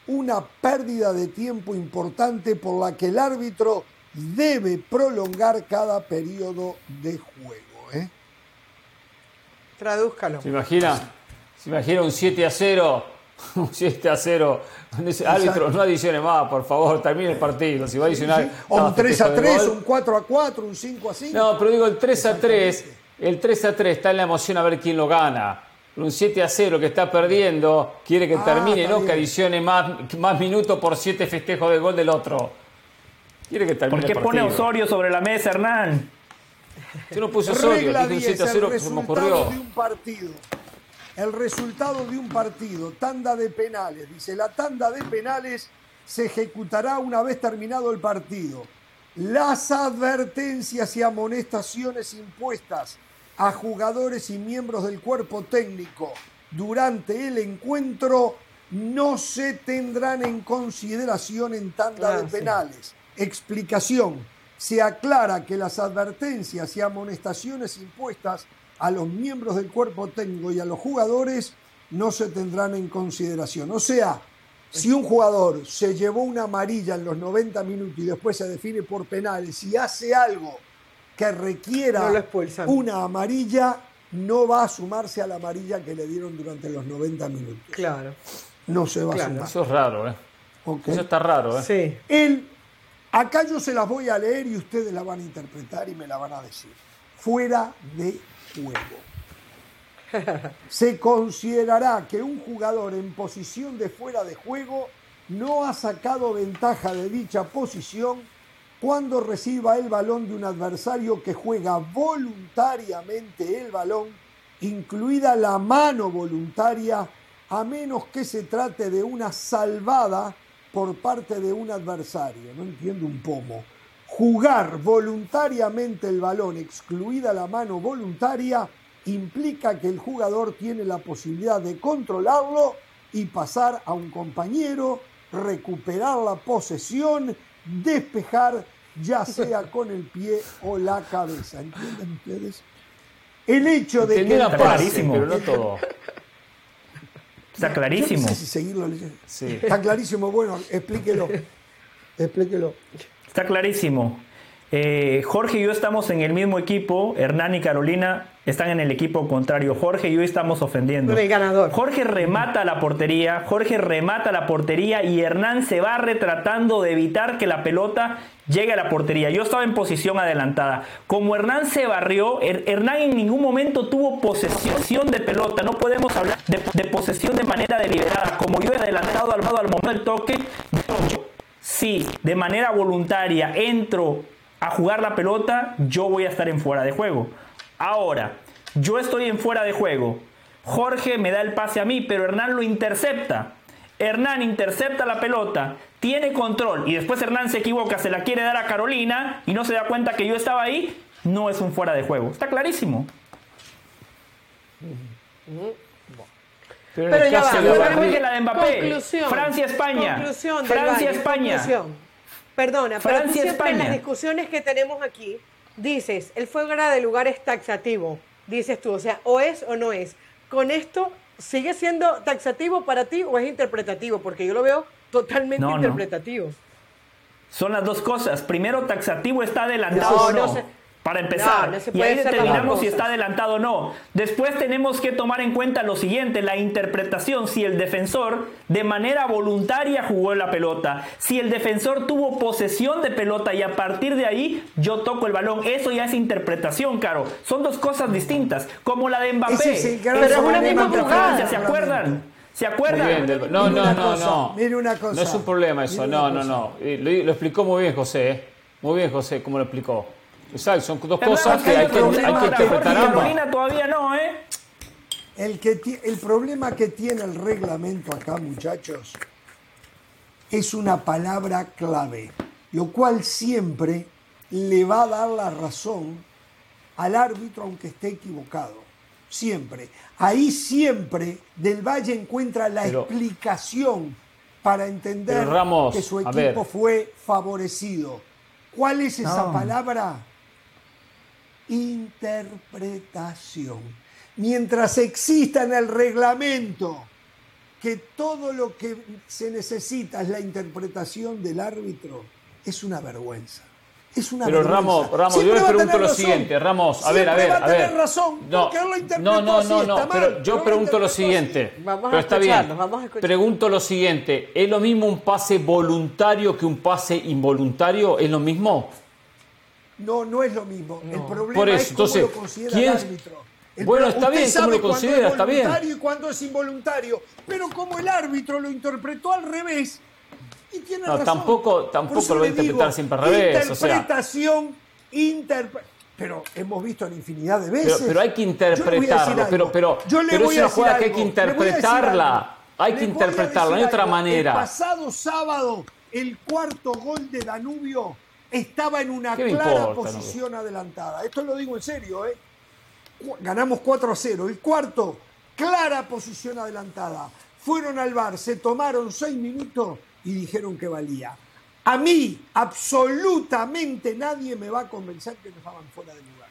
una pérdida de tiempo importante por la que el árbitro debe prolongar cada periodo de juego. ¿eh?
Tradúzcalo.
¿Se imagina? ¿Se imagina un 7 a 0? Un 7 a 0. Árbitro, no adicione más, por favor, termine el partido. Si va a adicionar.
O un 3 a 3, un 4 a 4, un 5 a 5.
No, pero digo el 3 a 3. El 3 a 3 está en la emoción a ver quién lo gana. un 7 a 0 que está perdiendo, quiere que
Ah,
termine, no
bien.
que adicione más, más minutos por 7 festejos de gol del otro. Quiere que termine
¿Por qué
el
pone. Osorio sobre la mesa, Hernán?
Yo no puse Osorio, dije un
10,
7 a
el
0 que se me ocurrió.
de un partido. El resultado de un partido, tanda de penales. Dice, la tanda de penales se ejecutará una vez terminado el partido. Las advertencias y amonestaciones impuestas a jugadores y miembros del cuerpo técnico durante el encuentro no se tendrán en consideración en tanda
Ah,
de
sí.
penales. Explicación. Se aclara que las advertencias y amonestaciones impuestas a los miembros del cuerpo técnico y a los jugadores no se tendrán en consideración. O sea, si un jugador se llevó una amarilla en los 90 minutos y después se define por penales y hace algo que requiera
No
una amarilla, no va a sumarse a la amarilla que le dieron durante los 90 minutos.
Claro.
No se va
Claro.
a sumar.
Eso es raro, ¿eh? Eso está raro, ¿eh?
Sí.
El, acá yo se las voy a leer y ustedes la van a interpretar y me la van a decir. Fuera de Se considerará que un jugador en posición de fuera de juego no ha sacado ventaja de dicha posición cuando reciba el balón de un adversario que juega voluntariamente el balón, incluida la mano voluntaria, a menos que se trate de una salvada por parte de un adversario. No entiendo un pomo. Jugar voluntariamente el balón, excluida la mano voluntaria, implica que el jugador tiene la posibilidad de controlarlo y pasar a un compañero, recuperar la posesión, despejar, ya sea con el pie o la cabeza. ¿Entienden ustedes? El hecho de que
Entendí
Está clarísimo.
pero no todo.
Está clarísimo.
no sé si seguirlo leyendo.
Sí.
Está clarísimo. Bueno, explíquelo. Explíquelo.
Está clarísimo. Eh, Jorge y yo estamos en el mismo equipo. Hernán y Carolina están en el equipo contrario. Jorge y yo estamos ofendiendo.
El ganador.
Jorge remata la portería. Jorge remata la portería y Hernán se va retratando de evitar que la pelota llegue a la portería. Yo estaba en posición adelantada. Como Hernán se barrió, Her- Hernán en ningún momento tuvo posesión de pelota. No podemos hablar de, de posesión de manera deliberada. Como yo he adelantado al al momento del toque, yo, si de manera voluntaria entro a jugar la pelota, yo voy a estar en fuera de juego. Ahora, yo estoy en fuera de juego. Jorge me da el pase a mí, pero Hernán lo intercepta. Hernán intercepta la pelota, tiene control y después Hernán se equivoca, se la quiere dar a Carolina y no se da cuenta que yo estaba ahí, no es un fuera de juego. Está clarísimo.
Pero,
ya va,
Igual que la de Mbappé.
Conclusión.
Francia-España.
Conclusión
Francia-España.
Perdona, pero tú
Francia,
siempre en las
España.
discusiones que tenemos aquí dices, el fuera de lugar es taxativo, dices tú, o sea, o es o no es. Con esto, ¿sigue siendo taxativo para ti o es interpretativo? Porque yo lo veo totalmente
No, no.
interpretativo.
Son las dos cosas. Primero, taxativo está adelantado
No,
no.
no se-
para empezar.
No, no se
y ahí determinamos si está adelantado o no. Después tenemos que tomar en cuenta lo siguiente, la interpretación. Si el defensor de manera voluntaria jugó la pelota, si el defensor tuvo posesión de pelota y a partir de ahí yo toco el balón, eso ya es interpretación, Caro. Son dos cosas distintas. Como la de Mbappé.
El gran
Eso
Pero es una misma
contra
jugada.
Francia, ¿Se acuerdan? ¿Se
Muy
acuerdan?
bien, del- No, no, no,
cosa,
no.
mire una cosa.
No es un problema eso. No, no, no. Lo, lo explicó muy bien José. ¿eh? Muy bien José, cómo lo explicó. Exacto, son dos cosas que
hay
que,
problema
hay que interpretar ambas.
Todavía no, ¿eh?
El, que el problema que tiene el reglamento acá, muchachos, es una palabra clave, lo cual siempre le va a dar la razón al árbitro aunque esté equivocado. Siempre. Ahí siempre Del Valle encuentra la
Pero-
explicación para entender
Ramos,
que su equipo fue favorecido. ¿Cuál es esa
No.
palabra? Interpretación. Mientras exista en el reglamento que todo lo que se necesita es la interpretación del árbitro, es una vergüenza. Es una
Pero
vergüenza.
Ramos, Ramos,
Siempre
yo le
va a
pregunto lo
razón.
siguiente, Ramos, a ver, a ver,
va
a
a tener
ver.
razón, porque él lo interpretó
no, no,
así,
no, no,
mal,
pero yo pregunto lo siguiente.
Vamos a
pero está bien.
vamos a.
Pregunto lo siguiente, ¿es lo mismo un pase voluntario que un pase involuntario? ¿Es lo mismo?
No, no es lo mismo. El problema
Por eso,
es cómo
entonces,
lo considera
¿quién-
el árbitro. El
Bueno, está bien, ¿cómo
sabe
lo considera?
es
Está bien.
voluntario y cuándo es involuntario. Pero como el árbitro lo interpretó al revés, y tiene
No,
razón.
tampoco- tampoco lo va a interpretar siempre al revés, o sea.
Interpretación, interpre- Pero hemos visto en infinidad de veces.
pero hay que interpretarlo. Pero, pero,
Yo le
pero
voy
es una jugada que hay que interpretarla. Hay
Le
que interpretarla, no hay
decir
otra
algo. El
manera.
pasado sábado, el cuarto gol de Danubio estaba en una
¿Qué me
clara
importa,
posición adelantada. Esto lo digo en serio, ¿eh? Ganamos 4 a 0. El cuarto, clara posición adelantada. Fueron al bar, se tomaron 6 minutos y dijeron que valía. A mí, absolutamente nadie me va a convencer que nos estaban fuera de lugar.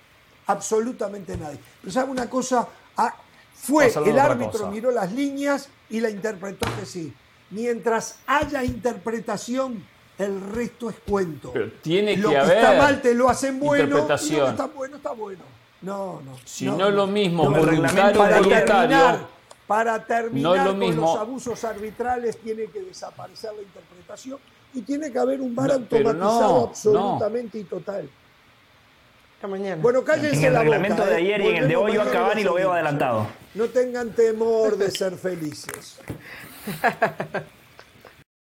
Absolutamente nadie. Pero ¿sabe una cosa? Ah, fue el árbitro miró las líneas y la interpretó que sí. Mientras haya interpretación, el resto es cuento.
Pero tiene
lo
que
que
haber
está mal te lo hacen bueno. y lo que
interpretación.
está bueno, está bueno. No, no.
Si no es lo mismo
No,
voluntario
para
o voluntario.
terminar, para terminar
No es lo
con
mismo.
los abusos arbitrales tiene que desaparecer la interpretación y tiene que haber un bar automatizado
no,
absolutamente y total.
Hasta mañana.
Bueno, cállense
En el
la
reglamento
boca,
de
¿eh?
ayer y en el de hoy yo a
mañana y
Cavani lo veo adelantado.
No tengan temor de ser felices.